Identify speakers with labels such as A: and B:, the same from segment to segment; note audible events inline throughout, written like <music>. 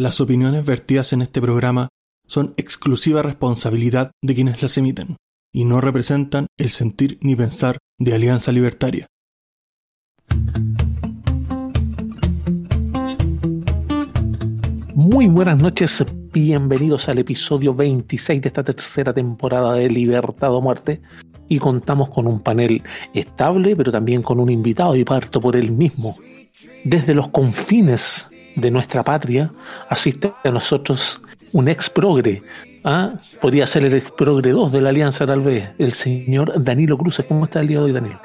A: Las opiniones vertidas en este programa son exclusiva responsabilidad de quienes las emiten y no representan el sentir ni pensar de Alianza Libertaria.
B: Muy buenas noches, bienvenidos al episodio 26 de esta tercera temporada de Libertad o Muerte y contamos con un panel estable pero también con un invitado y parto por él mismo. Desde los confines de nuestra patria asiste a nosotros un ex progre. ¿ah? Podría ser el ex progre 2 de la Alianza, tal vez, el señor Danilo Cruz. ¿Cómo está el día de hoy, Danilo?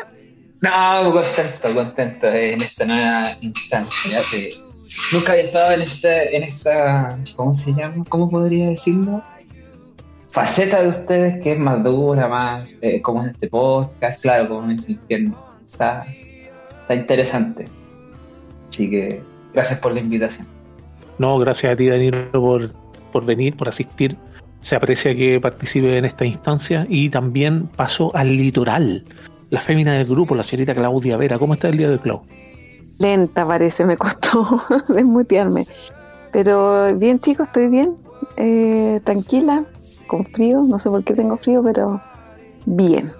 C: No, contento, contento en esta nueva instancia. nunca había estado en esta, en esta, ¿cómo se llama? ¿Cómo podría decirlo? Faceta de ustedes que es más dura, más eh, como en este podcast, claro, como en ese infierno. Está, está interesante. Así que Gracias por la invitación.
B: No, gracias a ti, Danilo, por, por venir, por asistir. Se aprecia que participe en esta instancia y también paso al litoral. La fémina del grupo, la señorita Claudia Vera. ¿Cómo está el día de Clau?
D: Lenta parece, me costó <laughs> desmutearme. Pero bien, chicos, estoy bien. Eh, tranquila, con frío. No sé por qué tengo frío, pero bien.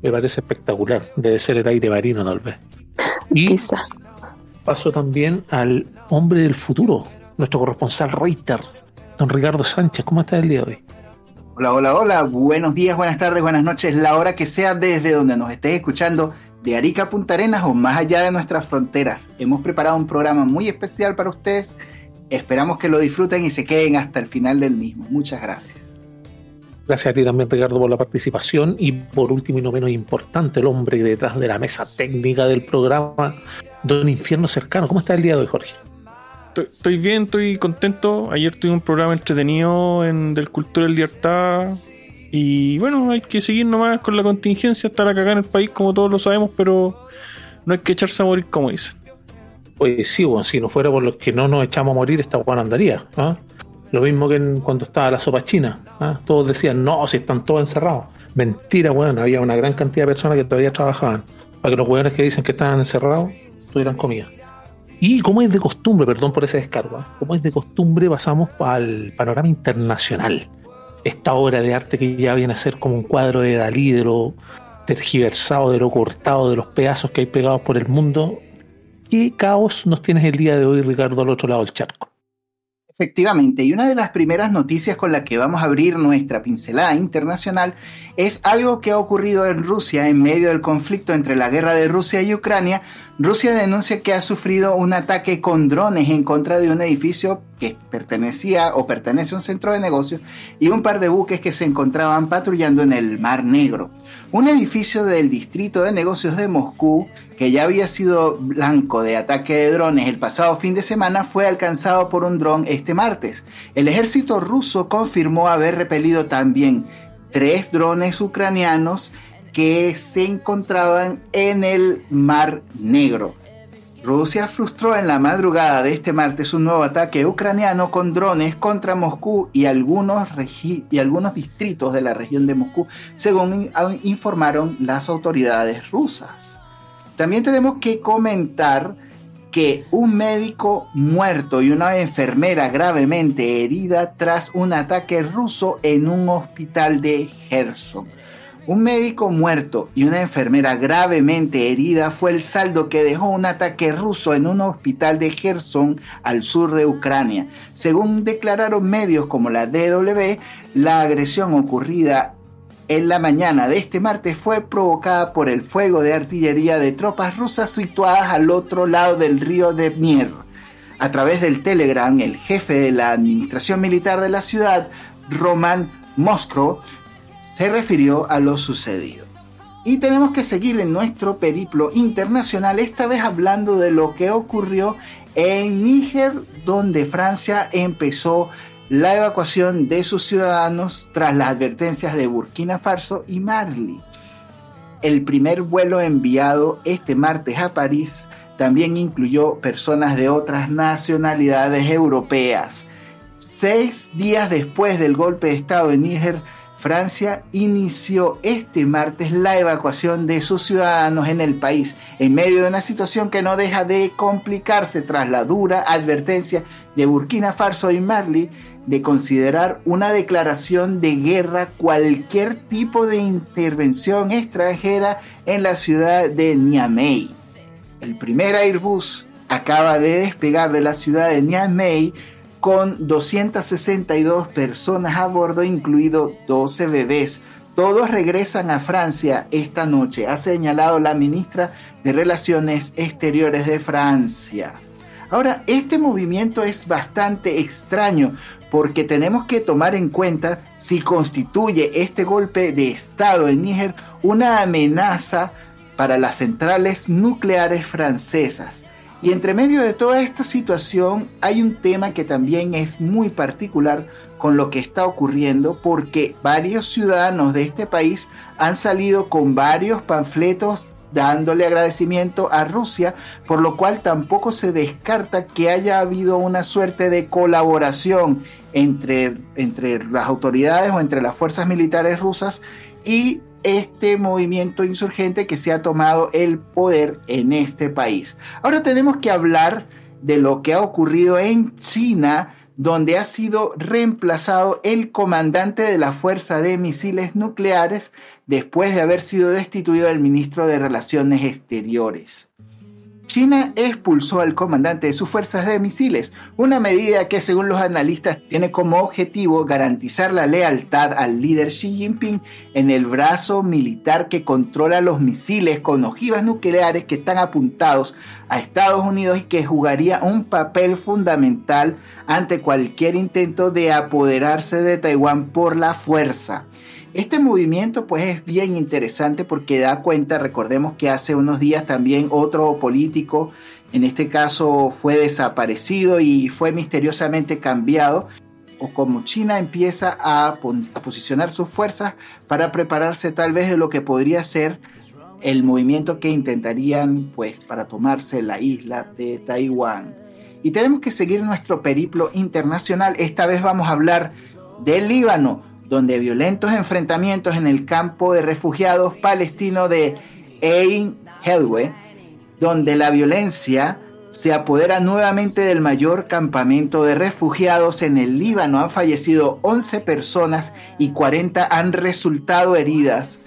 B: Me parece espectacular. Debe ser el aire marino, tal vez. <laughs> Y Quizá paso también al hombre del futuro, nuestro corresponsal Reuters, don Ricardo Sánchez. ¿Cómo está el día de hoy?
E: Hola, hola, hola. Buenos días, buenas tardes, buenas noches, la hora que sea desde donde nos estés escuchando, de Arica Punta Arenas o más allá de nuestras fronteras. Hemos preparado un programa muy especial para ustedes. Esperamos que lo disfruten y se queden hasta el final del mismo. Muchas gracias.
B: Gracias a ti también, Ricardo, por la participación. Y por último y no menos importante, el hombre detrás de la mesa técnica del programa, Don Infierno Cercano. ¿Cómo está el día de hoy, Jorge?
A: Estoy, bien, estoy contento. Ayer tuve un programa entretenido en del Cultura y Libertad. Y bueno, hay que seguir nomás con la contingencia, estar acá en el país como todos lo sabemos, pero no hay que echarse a morir como dicen.
B: Pues sí, bueno, si no fuera por los que no nos echamos a morir, esta Juan andaría. ¿ah? Lo mismo que cuando estaba la sopa china. ¿ah? Todos decían, no, si están todos encerrados. Mentira, bueno, había una gran cantidad de personas que todavía trabajaban. Para que los hueones que dicen que estaban encerrados tuvieran comida. Y como es de costumbre, perdón por ese descargo, ¿eh? como es de costumbre, pasamos al panorama internacional. Esta obra de arte que ya viene a ser como un cuadro de Dalí, de lo tergiversado, de lo cortado, de los pedazos que hay pegados por el mundo. ¿Qué caos nos tienes el día de hoy, Ricardo, al otro lado del charco?
E: Efectivamente, y una de las primeras noticias con la que vamos a abrir nuestra pincelada internacional es algo que ha ocurrido en Rusia en medio del conflicto entre la guerra de Rusia y Ucrania. Rusia denuncia que ha sufrido un ataque con drones en contra de un edificio que pertenecía o pertenece a un centro de negocios y un par de buques que se encontraban patrullando en el Mar Negro. Un edificio del distrito de negocios de Moscú, que ya había sido blanco de ataque de drones el pasado fin de semana, fue alcanzado por un dron este martes. El ejército ruso confirmó haber repelido también tres drones ucranianos que se encontraban en el Mar Negro. Rusia frustró en la madrugada de este martes un nuevo ataque ucraniano con drones contra Moscú y algunos, y algunos distritos de la región de Moscú, según informaron las autoridades rusas. También tenemos que comentar que un médico muerto y una enfermera gravemente herida tras un ataque ruso en un hospital de Gerson. Un médico muerto y una enfermera gravemente herida fue el saldo que dejó un ataque ruso en un hospital de Gerson al sur de Ucrania. Según declararon medios como la DW, la agresión ocurrida en la mañana de este martes fue provocada por el fuego de artillería de tropas rusas situadas al otro lado del río de Dnier. A través del Telegram, el jefe de la administración militar de la ciudad, Roman Moskro, se refirió a lo sucedido. Y tenemos que seguir en nuestro periplo internacional, esta vez hablando de lo que ocurrió en Níger, donde Francia empezó la evacuación de sus ciudadanos tras las advertencias de Burkina Faso y Mali. El primer vuelo enviado este martes a París también incluyó personas de otras nacionalidades europeas. Seis días después del golpe de Estado en Níger, Francia inició este martes la evacuación de sus ciudadanos en el país, en medio de una situación que no deja de complicarse tras la dura advertencia de Burkina Faso y Mali de considerar una declaración de guerra cualquier tipo de intervención extranjera en la ciudad de Niamey. El primer Airbus acaba de despegar de la ciudad de Niamey con 262 personas a bordo, incluido 12 bebés. Todos regresan a Francia esta noche, ha señalado la ministra de Relaciones Exteriores de Francia. Ahora, este movimiento es bastante extraño porque tenemos que tomar en cuenta si constituye este golpe de Estado en Níger una amenaza para las centrales nucleares francesas. Y entre medio de toda esta situación hay un tema que también es muy particular con lo que está ocurriendo porque varios ciudadanos de este país han salido con varios panfletos dándole agradecimiento a Rusia, por lo cual tampoco se descarta que haya habido una suerte de colaboración entre, entre las autoridades o entre las fuerzas militares rusas y este movimiento insurgente que se ha tomado el poder en este país. Ahora tenemos que hablar de lo que ha ocurrido en China, donde ha sido reemplazado el comandante de la Fuerza de Misiles Nucleares después de haber sido destituido el ministro de Relaciones Exteriores. China expulsó al comandante de sus fuerzas de misiles, una medida que según los analistas tiene como objetivo garantizar la lealtad al líder Xi Jinping en el brazo militar que controla los misiles con ojivas nucleares que están apuntados a Estados Unidos y que jugaría un papel fundamental ante cualquier intento de apoderarse de Taiwán por la fuerza. Este movimiento pues es bien interesante porque da cuenta, recordemos que hace unos días también otro político, en este caso fue desaparecido y fue misteriosamente cambiado, o como China empieza a, posicionar sus fuerzas para prepararse tal vez de lo que podría ser el movimiento que intentarían pues para tomarse la isla de Taiwán. Y tenemos que seguir nuestro periplo internacional. Esta vez vamos a hablar del Líbano donde violentos enfrentamientos en el campo de refugiados palestino de Ein Helwe, donde la violencia se apodera nuevamente del mayor campamento de refugiados en el Líbano. Han fallecido 11 personas y 40 han resultado heridas,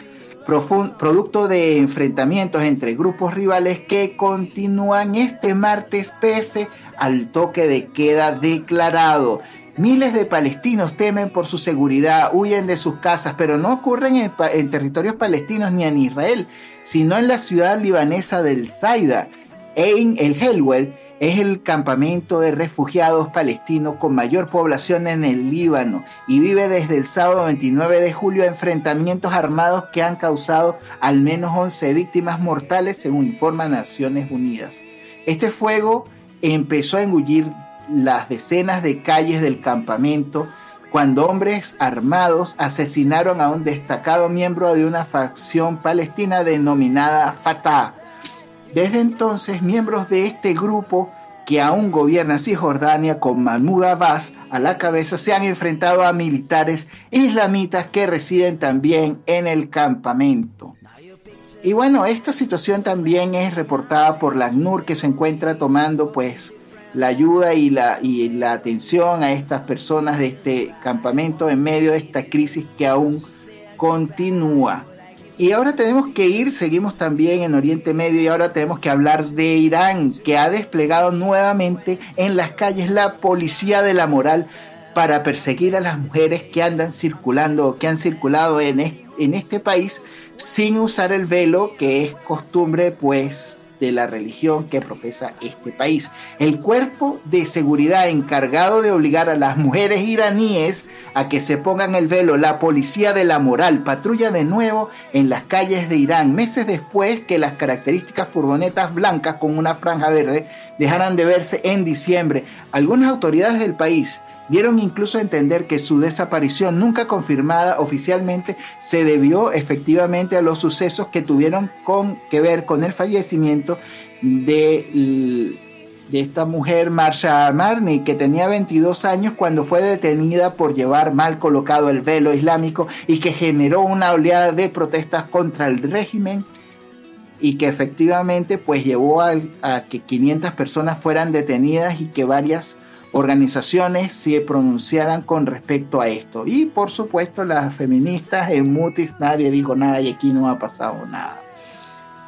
E: producto de enfrentamientos entre grupos rivales que continúan este martes pese al toque de queda declarado. Miles de palestinos temen por su seguridad, huyen de sus casas, pero no ocurren en, territorios palestinos ni en Israel, sino en la ciudad libanesa del Zaida. En el Helwell es el campamento de refugiados palestinos con mayor población en el Líbano y vive desde el sábado 29 de julio enfrentamientos armados que han causado al menos 11 víctimas mortales según informa Naciones Unidas. Este fuego empezó a engullir las decenas de calles del campamento cuando hombres armados asesinaron a un destacado miembro de una facción palestina denominada Fatah. Desde entonces, miembros de este grupo que aún gobierna Cisjordania con Mahmoud Abbas a la cabeza se han enfrentado a militares islamitas que residen también en el campamento. Y bueno, esta situación también es reportada por la ACNUR que se encuentra tomando pues la ayuda y la, y la atención a estas personas de este campamento en medio de esta crisis que aún continúa. Y ahora tenemos que ir, seguimos también en Oriente Medio y ahora tenemos que hablar de Irán, que ha desplegado nuevamente en las calles la policía de la moral para perseguir a las mujeres que andan circulando o que han circulado en, en este país sin usar el velo, que es costumbre pues de la religión que profesa este país. El cuerpo de seguridad encargado de obligar a las mujeres iraníes a que se pongan el velo, la policía de la moral, patrulla de nuevo en las calles de Irán, meses después que las características furgonetas blancas con una franja verde dejaran de verse en diciembre. Algunas autoridades del país dieron incluso a entender que su desaparición nunca confirmada oficialmente se debió efectivamente a los sucesos que tuvieron que ver con el fallecimiento de de esta mujer, Marsha Marni, que tenía 22 años cuando fue detenida por llevar mal colocado el velo islámico y que generó una oleada de protestas contra el régimen y que efectivamente pues llevó a que 500 personas fueran detenidas y que varias organizaciones se pronunciaran con respecto a esto. Y por supuesto las feministas en Mutis nadie dijo nada y aquí no ha pasado nada.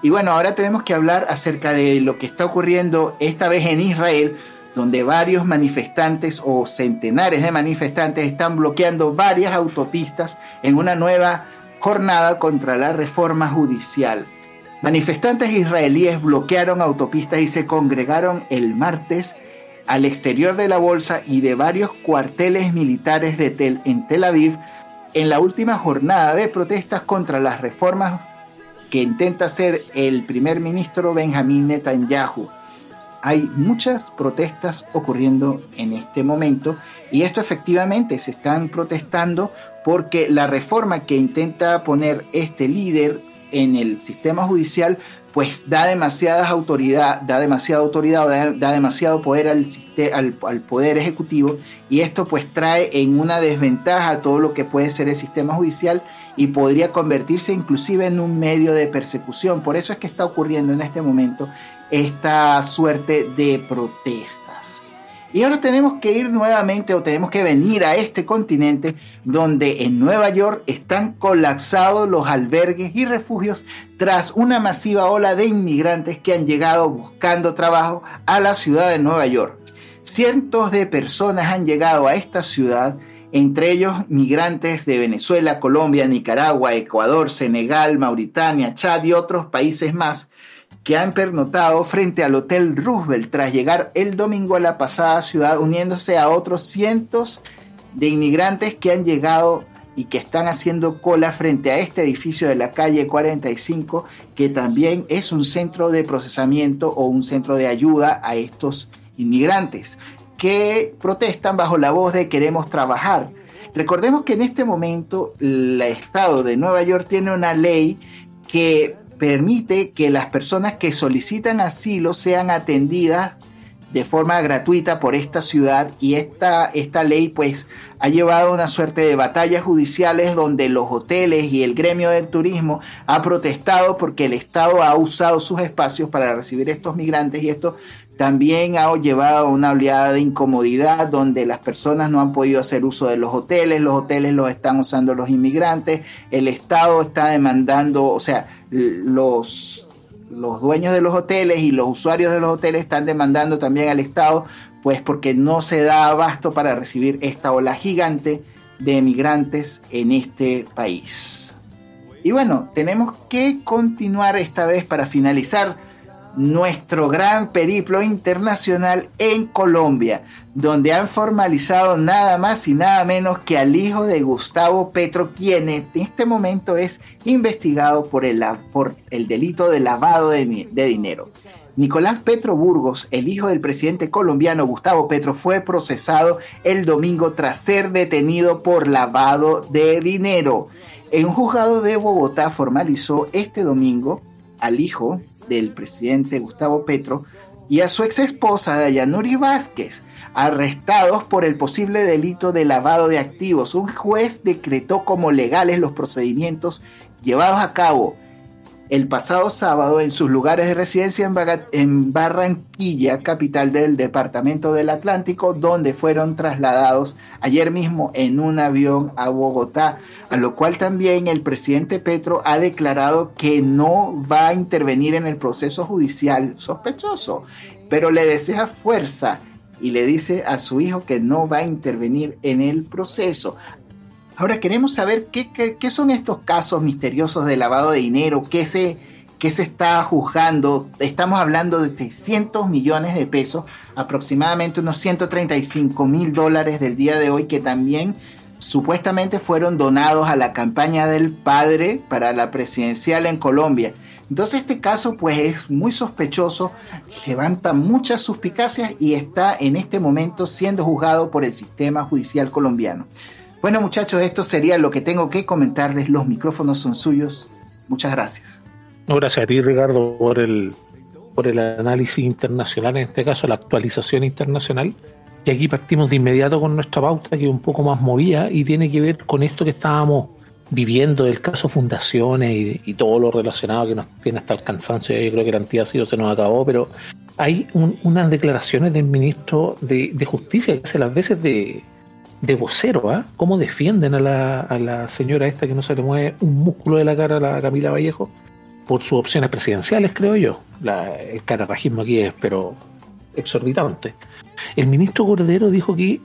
E: Y bueno, ahora tenemos que hablar acerca de lo que está ocurriendo esta vez en Israel, donde varios manifestantes o centenares de manifestantes están bloqueando varias autopistas en una nueva jornada contra la reforma judicial. Manifestantes israelíes bloquearon autopistas y se congregaron el martes al exterior de la bolsa y de varios cuarteles militares de Tel en Tel Aviv en la última jornada de protestas contra las reformas que intenta hacer el primer ministro Benjamín Netanyahu. Hay muchas protestas ocurriendo en este momento y esto efectivamente se están protestando porque la reforma que intenta poner este líder en el sistema judicial pues da demasiadas autoridad, da demasiada autoridad, da, da demasiado poder al, al, al, poder ejecutivo y esto pues trae en una desventaja todo lo que puede ser el sistema judicial y podría convertirse inclusive en un medio de persecución. Por eso es que está ocurriendo en este momento esta suerte de protestas. Y ahora tenemos que ir nuevamente o tenemos que venir a este continente donde en Nueva York están colapsados los albergues y refugios tras una masiva ola de inmigrantes que han llegado buscando trabajo a la ciudad de Nueva York. Cientos de personas han llegado a esta ciudad entre ellos migrantes de Venezuela, Colombia, Nicaragua, Ecuador, Senegal, Mauritania, Chad y otros países más que han pernotado frente al Hotel Roosevelt tras llegar el domingo a la pasada ciudad uniéndose a otros cientos de inmigrantes que han llegado y que están haciendo cola frente a este edificio de la calle 45 que también es un centro de procesamiento o un centro de ayuda a estos inmigrantes que protestan bajo la voz de queremos trabajar. Recordemos que en este momento el Estado de Nueva York tiene una ley que permite que las personas que solicitan asilo sean atendidas de forma gratuita por esta ciudad. Y esta, esta ley pues ha llevado una suerte de batallas judiciales donde los hoteles y el gremio del turismo ha protestado porque el Estado ha usado sus espacios para recibir estos migrantes. Y esto también ha llevado a una oleada de incomodidad donde las personas no han podido hacer uso de los hoteles, los hoteles los están usando los inmigrantes, el Estado está demandando, o sea, los, los dueños de los hoteles y los usuarios de los hoteles están demandando también al Estado, pues porque no se da abasto para recibir esta ola gigante de emigrantes en este país. Y bueno, tenemos que continuar esta vez para finalizar nuestro gran periplo internacional en Colombia, donde han formalizado nada más y nada menos que al hijo de Gustavo Petro, quien en este momento es investigado por el, por el delito de lavado de, de dinero. Nicolás Petro Burgos, el hijo del presidente colombiano Gustavo Petro, fue procesado el domingo tras ser detenido por lavado de dinero. En un juzgado de Bogotá formalizó este domingo al hijo del presidente Gustavo Petro y a su ex esposa Dayanuri Vázquez, arrestados por el posible delito de lavado de activos. Un juez decretó como legales los procedimientos llevados a cabo el pasado sábado en sus lugares de residencia en, Barranquilla, capital del Departamento del Atlántico, donde fueron trasladados ayer mismo en un avión a Bogotá, a lo cual también el presidente Petro ha declarado que no va a intervenir en el proceso judicial sospechoso, pero le desea fuerza y le dice a su hijo que no va a intervenir en el proceso. Ahora queremos saber qué, son estos casos misteriosos de lavado de dinero, qué se, qué se está juzgando. Estamos hablando de 600 millones de pesos, aproximadamente unos 135 mil dólares del día de hoy, que también supuestamente fueron donados a la campaña del padre para la presidencial en Colombia. Entonces este caso pues es muy sospechoso, levanta muchas suspicacias y está en este momento siendo juzgado por el sistema judicial colombiano. Bueno muchachos, esto sería lo que tengo que comentarles. Los micrófonos son suyos. Muchas gracias.
B: gracias a ti Ricardo por el, por el análisis internacional, en este caso la actualización internacional. Y aquí partimos de inmediato con nuestra pauta, que es un poco más movida y tiene que ver con esto que estábamos viviendo del caso fundaciones y, todo lo relacionado que nos tiene hasta el cansancio. Yo creo que el sido se nos acabó, pero hay unas declaraciones del ministro de, Justicia que hace las veces de, de vocero, ¿ah? ¿Cómo defienden a la, a la señora esta que no se le mueve un músculo de la cara, la Camila Vallejo, por sus opciones presidenciales, creo yo? La, el cararrajismo aquí es, pero exorbitante. El ministro Cordero dijo que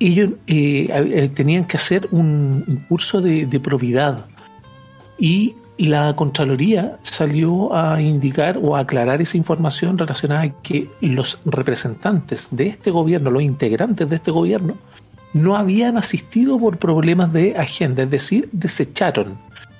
B: ellos eh, eh, tenían que hacer un, curso de, probidad y la Contraloría salió a indicar o a aclarar esa información relacionada a que los representantes de este gobierno, los integrantes de este gobierno, no habían asistido por problemas de agenda, es decir, desecharon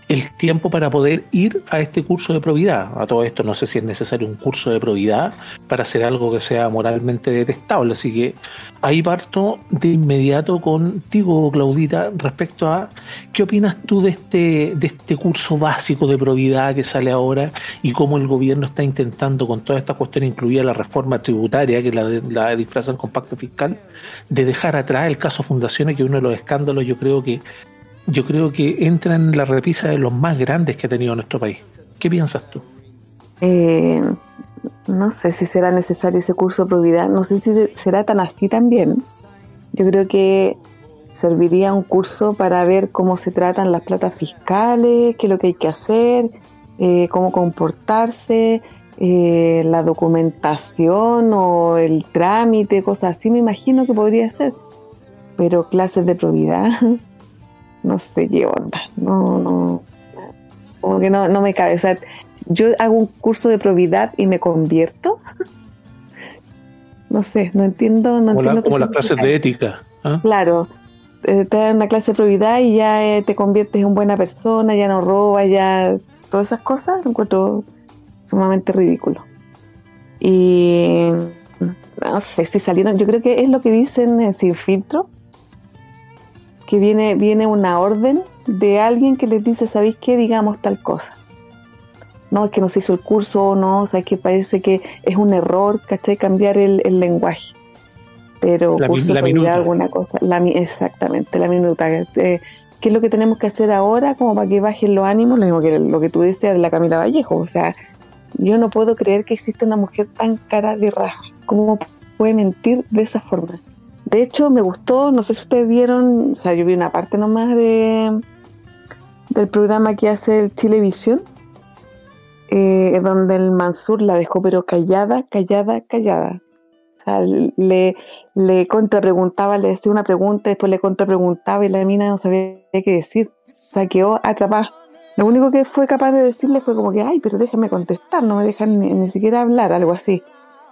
B: el tiempo para poder ir a este curso de probidad. A todo esto no sé si es necesario un curso de probidad para hacer algo que sea moralmente detestable. Así que ahí parto de inmediato contigo, Claudita, respecto a qué opinas tú de este, de este curso básico de probidad que sale ahora y cómo el gobierno está intentando con todas estas cuestiones, incluida la reforma tributaria, que la, la disfrazan con pacto fiscal, de dejar atrás el caso Fundaciones, que uno de los escándalos yo creo que yo creo que entra en la repisa de los más grandes que ha tenido nuestro país. ¿Qué piensas tú?
D: Eh, no sé si será necesario ese curso de probidad, no sé si será tan así también. Yo creo que serviría un curso para ver cómo se tratan las platas fiscales, qué es lo que hay que hacer, eh, cómo comportarse, eh, la documentación o el trámite, cosas así, me imagino que podría ser. Pero clases de probidad, <laughs> no sé qué onda, no, no, como que no, no me cabe. O sea, yo hago un curso de probidad y me convierto. no sé, no entiendo. No
B: como, como las clases de ética. ¿ah?
D: Claro, eh, te dan una clase de probidad y ya eh, te conviertes en buena persona, ya no robas, ya todas esas cosas, lo encuentro sumamente ridículo. Y no sé si salieron, yo creo que es lo que dicen en Sin Filtro, que viene, viene una orden de alguien que les dice, ¿sabéis qué? Digamos tal cosa. No, es que no se hizo el curso o no, o sea, que parece que es un error, ¿cachai? Cambiar el, lenguaje. Pero curso la minuta. alguna cosa. La, exactamente, la minuta. Eh, ¿Qué es lo que tenemos que hacer ahora como para que bajen los ánimos? Lo mismo que lo que tú decías de la Camila Vallejo. O sea, yo no puedo creer que exista una mujer tan cara de raja. ¿Cómo puede mentir de esa forma? De hecho, me gustó, no sé si ustedes vieron, o sea, yo vi una parte nomás de del programa que hace el Chilevisión, eh, donde el Mansur la dejó pero callada, callada, callada. O sea, le, le contrapreguntaba, le hacía una pregunta, después le contrapreguntaba y la mina no sabía qué decir. O sea, quedó atrapada. Lo único que fue capaz de decirle fue como que, ay, pero déjame contestar, no me dejan ni, ni siquiera hablar, algo así.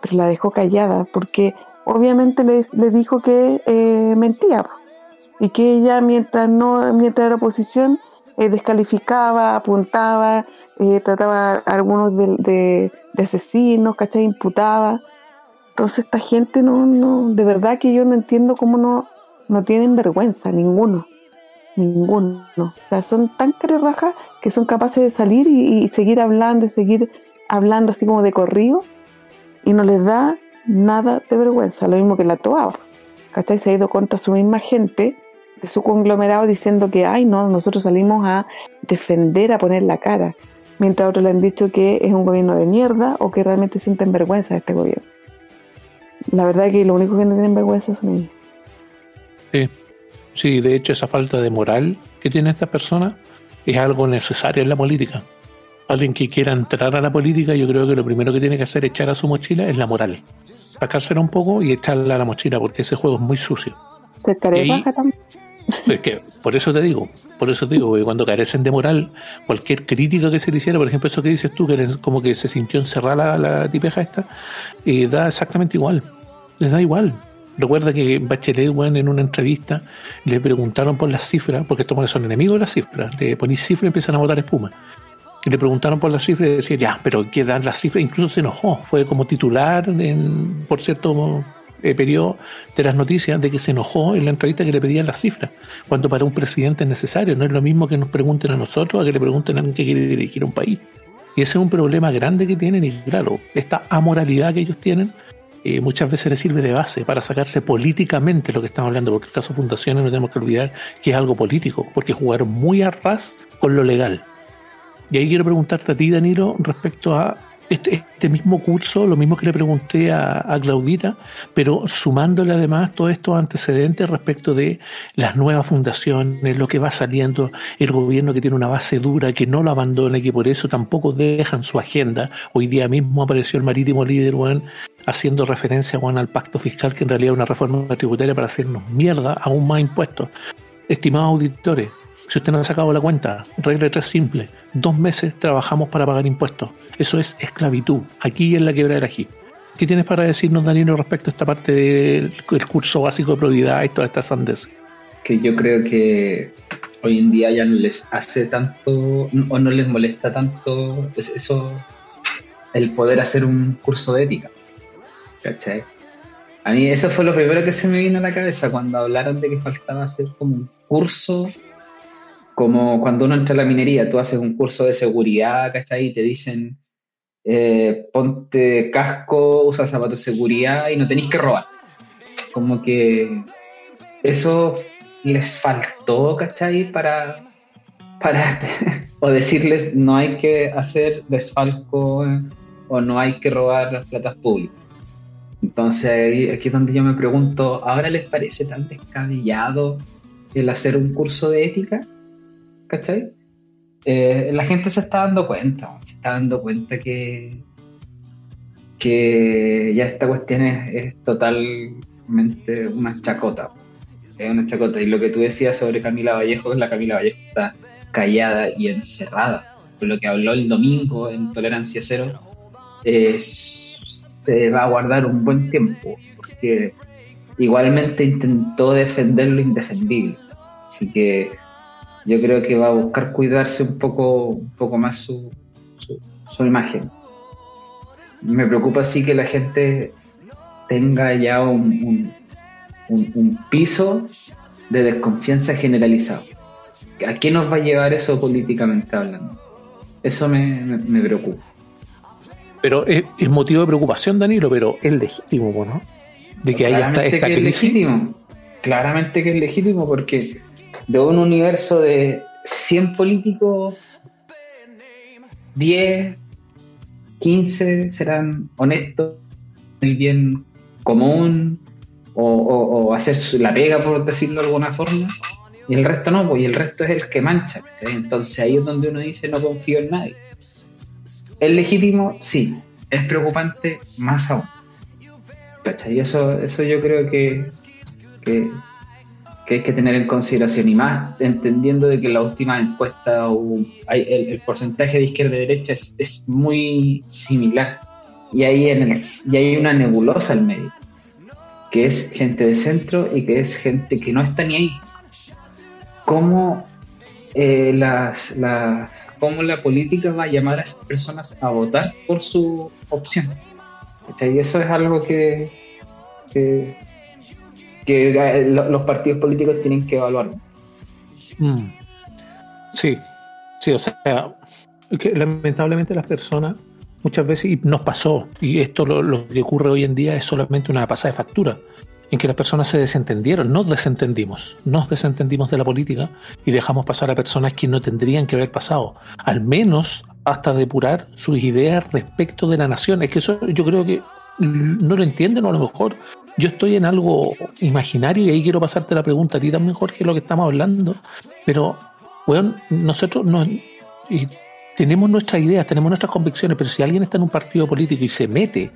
D: Pero la dejó callada porque obviamente le, dijo que eh, mentía y que ella mientras no mientras era oposición eh, descalificaba, apuntaba, eh, trataba a algunos de, de, asesinos, ¿cachai? Imputaba. Entonces esta gente no, no, de verdad que yo no entiendo cómo no, no tienen vergüenza, ninguno, ninguno. O sea, son tan carerrajas que son capaces de salir y, y seguir hablando y seguir hablando así como de corrido y no les da nada de vergüenza, lo mismo que la TOA. ¿Cachai? Se ha ido contra su misma gente de su conglomerado diciendo que, ay, no, nosotros salimos a defender, a poner la cara, mientras otros le han dicho que es un gobierno de mierda o que realmente sienten vergüenza de este gobierno. La verdad es que lo único que no tienen vergüenza son ellos.
B: Sí, sí, de hecho esa falta de moral que tiene esta persona es algo necesario en la política alguien que quiera entrar a la política, yo creo que lo primero que tiene que hacer echar a su mochila es la moral. Sacársela un poco y echarla a la mochila, porque ese juego es muy sucio.
D: Se también. <laughs>
B: Es que, por eso te digo, por eso te digo, que cuando carecen de moral, cualquier crítica que se le hiciera, por ejemplo, eso que dices tú, que como que se sintió encerrada la, la tipeja esta, eh, da exactamente igual. Les da igual. Recuerda que Bachelet, bueno, en una entrevista le preguntaron por las cifras, porque estos son enemigos de las cifras, le ponís cifras y empiezan a botar espuma y le preguntaron por las cifras y decía, ya, pero ¿qué dan las cifras? Incluso se enojó, fue como titular en, por cierto eh, periodo de las noticias de que se enojó en la entrevista que le pedían las cifras, cuando para un presidente es necesario, no es lo mismo que nos pregunten a nosotros a que le pregunten a alguien que quiere dirigir un país. Y ese es un problema grande que tienen y claro, esta amoralidad que ellos tienen eh, muchas veces les sirve de base para sacarse políticamente lo que estamos hablando, porque el caso Fundaciones no tenemos que olvidar que es algo político, porque jugaron muy a ras con lo legal. Y ahí quiero preguntarte a ti, Danilo, respecto a este, este, mismo curso, lo mismo que le pregunté a, Claudita, pero sumándole además todos estos antecedentes respecto de las nuevas fundaciones, lo que va saliendo, el gobierno que tiene una base dura, que no lo abandona y que por eso tampoco dejan su agenda. Hoy día mismo apareció el marítimo líder, Juan, haciendo referencia Juan, al pacto fiscal, que en realidad es una reforma tributaria para hacernos mierda, aún más impuestos. Estimados auditores, si usted no ha sacado la cuenta, regla tres simple. Dos meses trabajamos para pagar impuestos. Eso es esclavitud. Aquí en la quebrada de ají. ¿Qué tienes para decirnos, Danilo, respecto a esta parte del curso básico de probidad y todas estas sandes?
C: Que yo creo que hoy en día ya no les hace tanto o no les molesta tanto eso, el poder hacer un curso de ética. ¿Cachai? A mí eso fue lo primero que se me vino a la cabeza cuando hablaron de que faltaba hacer como un curso como cuando uno entra a la minería, tú haces un curso de seguridad, ¿cachai? Y te dicen, eh, ponte casco, usa zapatos de seguridad y no tenéis que robar. Como que eso les faltó, ¿cachai? Para, para <laughs> o decirles no hay que hacer desfalco eh, o no hay que robar las platas públicas. Entonces aquí es donde yo me pregunto, ¿ahora les parece tan descabellado el hacer un curso de ética? ¿Cachai? Eh, la gente se está dando cuenta, se está dando cuenta que, que ya esta cuestión es, totalmente una chacota. Es una chacota. Y lo que tú decías sobre Camila Vallejo, la Camila Vallejo está callada y encerrada. Lo que habló el domingo en Tolerancia Cero, se va a guardar un buen tiempo, porque igualmente intentó defender lo indefendible. Así que yo creo que va a buscar cuidarse un poco, un poco más su, su, imagen. Me preocupa sí que la gente tenga ya un, un, piso de desconfianza generalizado. ¿A qué nos va a llevar eso políticamente hablando? Eso me, me, preocupa.
B: Pero es, motivo de preocupación, Danilo, pero es legítimo, ¿no?
C: De que haya esta, esta que es legítimo. Claramente que es legítimo porque de un universo de 100 políticos, 10, 15 serán honestos, el bien común o, hacer la pega, por decirlo de alguna forma, y el resto no, pues, y el resto es el que mancha. Entonces ahí es donde uno dice no confío en nadie. ¿Es legítimo? Sí. ¿Es preocupante? Más aún. Y eso, eso yo creo que, que, que hay que tener en consideración y más entendiendo de que la última encuesta el, porcentaje de izquierda y derecha es, muy similar y hay, en el, y hay una nebulosa al medio que es gente de centro y que es gente que no está ni ahí. Cómo eh, las, las cómo la política va a llamar a esas personas a votar por su opción y eso es algo que, que que eh, los partidos políticos tienen que evaluar.
B: Mm. Sí, sí, o sea, que lamentablemente las personas muchas veces, nos pasó, y esto lo, que ocurre hoy en día es solamente una pasada de factura, en que las personas se desentendieron, nos desentendimos, nos desentendimos de la política y dejamos pasar a personas que no tendrían que haber pasado, al menos hasta depurar sus ideas respecto de la nación. Es que eso yo creo que no lo entienden o a lo mejor yo estoy en algo imaginario y ahí quiero pasarte la pregunta a ti también, Jorge, lo que estamos hablando. Pero, bueno, nosotros no, tenemos nuestras ideas, tenemos nuestras convicciones, pero si alguien está en un partido político y se mete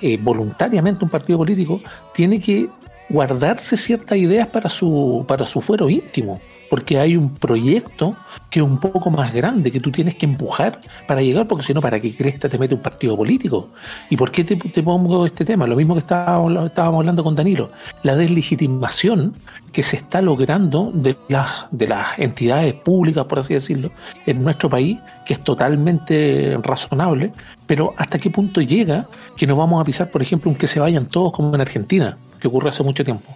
B: eh, voluntariamente a un partido político, tiene que guardarse ciertas ideas para su, para su fuero íntimo porque hay un proyecto que es un poco más grande que tú tienes que empujar para llegar, porque si no, ¿para qué cresta te mete un partido político? ¿Y por qué te, pongo este tema? Lo mismo que estábamos, hablando con Danilo, la deslegitimación que se está logrando de las, de las entidades públicas, por así decirlo, en nuestro país, que es totalmente razonable, pero hasta qué punto llega que nos vamos a pisar, por ejemplo, que se vayan todos como en Argentina, que ocurre hace mucho tiempo.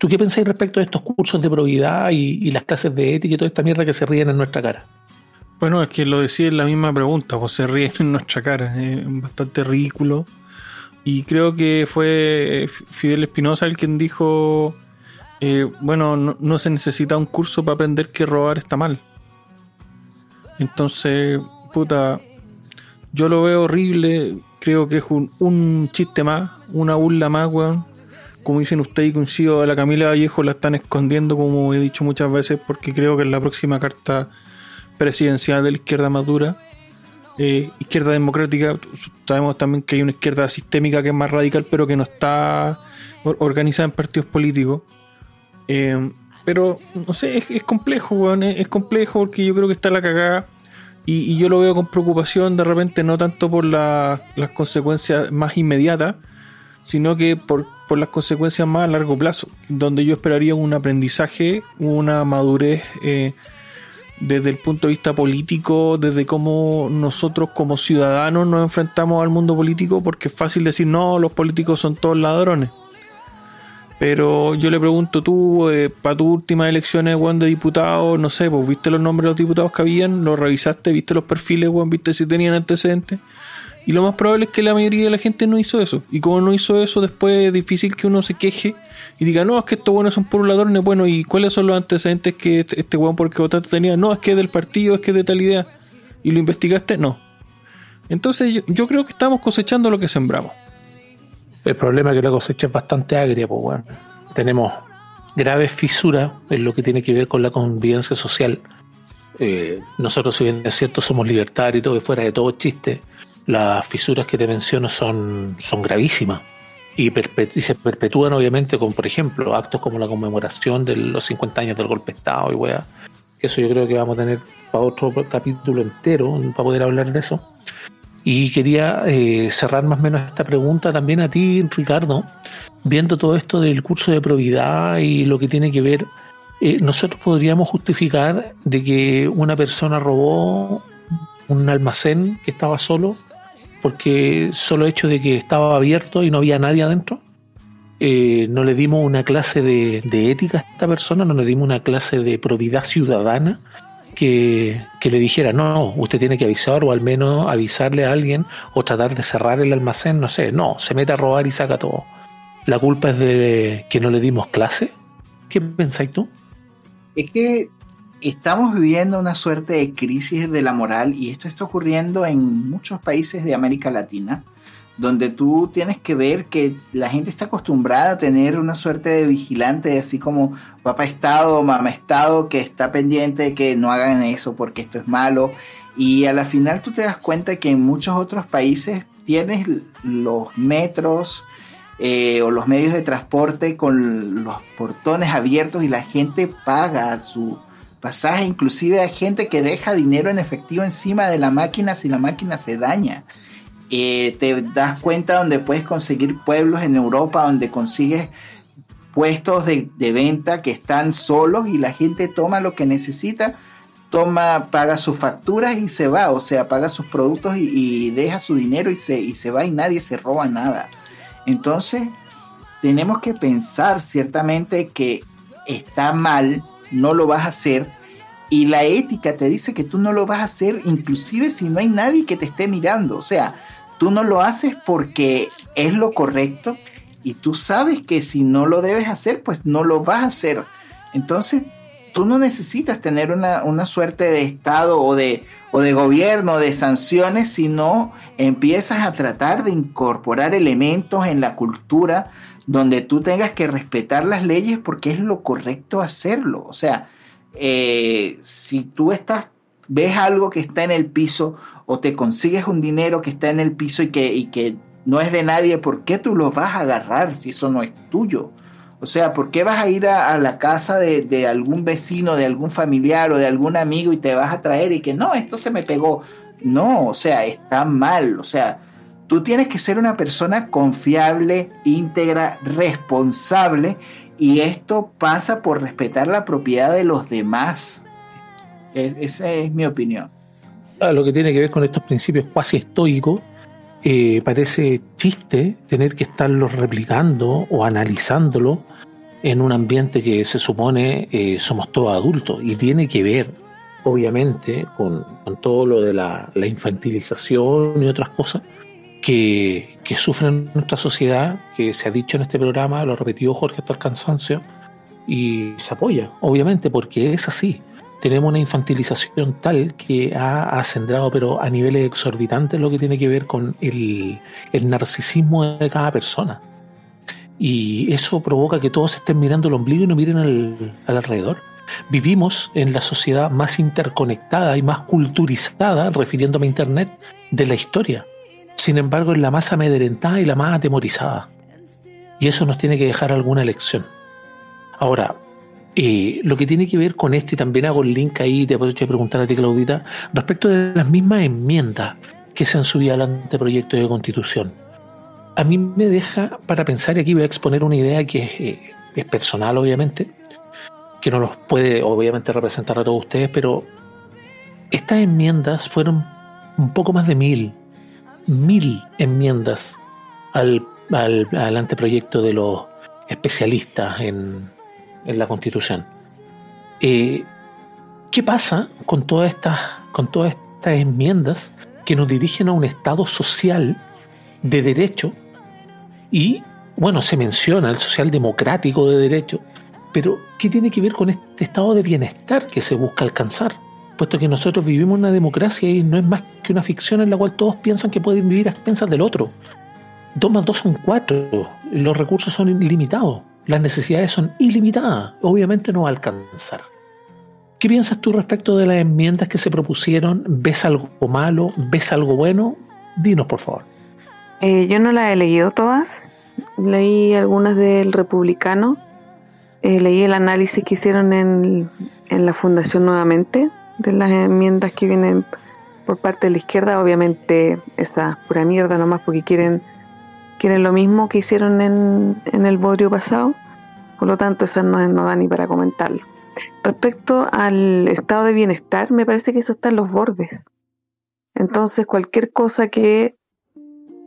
B: ¿Tú qué pensáis respecto de estos cursos de probidad y, las clases de ética y toda esta mierda que se ríen en nuestra cara?
A: Bueno, es que lo decía en la misma pregunta, pues se ríen en nuestra cara, es bastante ridículo. Y creo que fue Fidel Espinosa el quien dijo, eh, bueno, no, no se necesita un curso para aprender que robar está mal. Entonces, puta, yo lo veo horrible, creo que es un, un chiste más, una burla más, weón. Como dicen ustedes y coincido, a la Camila Vallejo la están escondiendo, como he dicho muchas veces, porque creo que es la próxima carta presidencial de la izquierda madura. Eh, izquierda democrática, sabemos también que hay una izquierda sistémica que es más radical, pero que no está or- organizada en partidos políticos. Eh, pero, no sé, es, complejo, weón, es, complejo porque yo creo que está la cagada. Y, y yo lo veo con preocupación de repente, no tanto por la- las consecuencias más inmediatas, sino que por, por las consecuencias más a largo plazo, donde yo esperaría un aprendizaje, una madurez eh, desde el punto de vista político, desde cómo nosotros como ciudadanos nos enfrentamos al mundo político, porque es fácil decir, no, los políticos son todos ladrones. Pero yo le pregunto tú, eh, para tus últimas elecciones, weón, de diputados, no sé, pues viste los nombres de los diputados que habían, los revisaste, viste los perfiles, weón, viste si tenían antecedentes. Y lo más probable es que la mayoría de la gente no hizo eso. Y como no hizo eso, después es difícil que uno se queje y diga, no, es que estos buenos son puros ladrones. Bueno, ¿y cuáles son los antecedentes que este, este weón por el que votaste tenía? No, es que es del partido, es que es de tal idea. ¿Y lo investigaste? No. Entonces yo, creo que estamos cosechando lo que sembramos.
B: El problema es que la cosecha es bastante agria, pues bueno. Tenemos graves fisuras en lo que tiene que ver con la convivencia social. Eh, nosotros, si bien es cierto, somos libertarios y todo, fuera de todo chiste, las fisuras que te menciono son, son gravísimas. Y, se perpetúan obviamente con, por ejemplo, actos como la conmemoración de los 50 años del golpe de Estado y weá. Eso yo creo que vamos a tener para otro capítulo entero para poder hablar de eso. Y quería eh, cerrar más o menos esta pregunta también a ti, Ricardo, viendo todo esto del curso de probidad y lo que tiene que ver, eh, nosotros podríamos justificar de que una persona robó un almacén que estaba solo porque solo hecho de que estaba abierto y no había nadie adentro. Eh, no le dimos una clase de, ética a esta persona, no le dimos una clase de probidad ciudadana que, que le dijera, no, usted tiene que avisar o al menos avisarle a alguien o tratar de cerrar el almacén, no sé, no, se mete a robar y saca todo. La culpa es de que no le dimos clase. ¿Qué pensáis tú?
E: Es que estamos viviendo una suerte de crisis de la moral y esto está ocurriendo en muchos países de América Latina, donde tú tienes que ver que la gente está acostumbrada a tener una suerte de vigilante, así como papá Estado mamá Estado, que está pendiente de que no hagan eso porque esto es malo. Y a la final tú te das cuenta que en muchos otros países tienes los metros, eh, o los medios de transporte con los portones abiertos y la gente paga su pasaje. Inclusive hay gente que deja dinero en efectivo encima de la máquina si la máquina se daña. Eh, te das cuenta donde puedes conseguir pueblos en Europa donde consigues puestos de, de venta que están solos y la gente toma lo que necesita toma, paga sus facturas y se va, o sea, paga sus productos y, y deja su dinero y se, y se va y nadie se roba nada. Entonces, tenemos que pensar ciertamente que está mal, no lo vas a hacer, y la ética te dice que tú no lo vas a hacer, inclusive si no hay nadie que te esté mirando. O sea, tú no lo haces porque es lo correcto y tú sabes que si no lo debes hacer, pues no lo vas a hacer. Entonces, tú no necesitas tener una, una suerte de Estado o de, o de gobierno, de sanciones, sino empiezas a tratar de incorporar elementos en la cultura donde tú tengas que respetar las leyes porque es lo correcto hacerlo. O sea, eh, si tú estás, ves algo que está en el piso o te consigues un dinero que está en el piso y que, y que no es de nadie, ¿por qué tú lo vas a agarrar si eso no es tuyo? O sea, ¿por qué vas a ir a, a la casa de, de, algún vecino, de algún familiar o de algún amigo y te vas a traer y que no, esto se me pegó? No, o sea, está mal. O sea, tú tienes que ser una persona confiable, íntegra, responsable y esto pasa por respetar la propiedad de los demás. Es, esa es mi opinión.
B: Ah, lo que tiene que ver con estos principios cuasi estoicos, eh, parece chiste tener que estarlos replicando o analizándolo en un ambiente que se supone eh, somos todos adultos y tiene que ver obviamente, con, todo lo de la, infantilización y otras cosas que, que sufren nuestra sociedad, que se ha dicho en este programa, lo ha repetido Jorge hasta el cansancio, y se apoya, obviamente, porque es así. Tenemos una infantilización tal que ha ascendrado, pero a niveles exorbitantes, lo que tiene que ver con el, el narcisismo de cada persona. Y eso provoca que todos estén mirando el ombligo y no miren al, al alrededor. Vivimos en la sociedad más interconectada y más culturizada, refiriéndome a Internet, de la historia. Sin embargo, es la más amedrentada y la más atemorizada. Y eso nos tiene que dejar alguna lección. Ahora, eh, lo que tiene que ver con este, también hago el link ahí, te puedo preguntar a ti, Claudita, respecto de las mismas enmiendas que se han subido al anteproyecto de constitución. A mí me deja para pensar, y aquí voy a exponer una idea que es, eh, es personal, obviamente, que no los puede, obviamente, representar a todos ustedes, pero estas enmiendas fueron un poco más de mil, mil enmiendas al, al, al anteproyecto de los especialistas en, en la Constitución. Eh, ¿Qué pasa con todas estas con todas estas enmiendas que nos dirigen a un Estado social de derecho y bueno se menciona el social democrático de derecho, pero ¿qué tiene que ver con este estado de bienestar que se busca alcanzar? Puesto que nosotros vivimos una democracia y no es más que una ficción en la cual todos piensan que pueden vivir a expensas del otro. Dos más dos son cuatro, los recursos son ilimitados las necesidades son ilimitadas, obviamente no va a alcanzar. ¿Qué piensas tú respecto de las enmiendas que se propusieron? ¿Ves algo malo? ¿Ves algo bueno? Dinos, por favor.
D: Eh, yo no las he leído todas. Leí algunas del Republicano. Eh, leí el análisis que hicieron en, en la Fundación nuevamente de las enmiendas que vienen por parte de la izquierda. Obviamente, esa pura mierda nomás porque quieren quieren lo mismo que hicieron en, en el bodrio pasado, por lo tanto eso no, no da ni para comentarlo. Respecto al estado de bienestar, me parece que eso está en los bordes. Entonces cualquier cosa que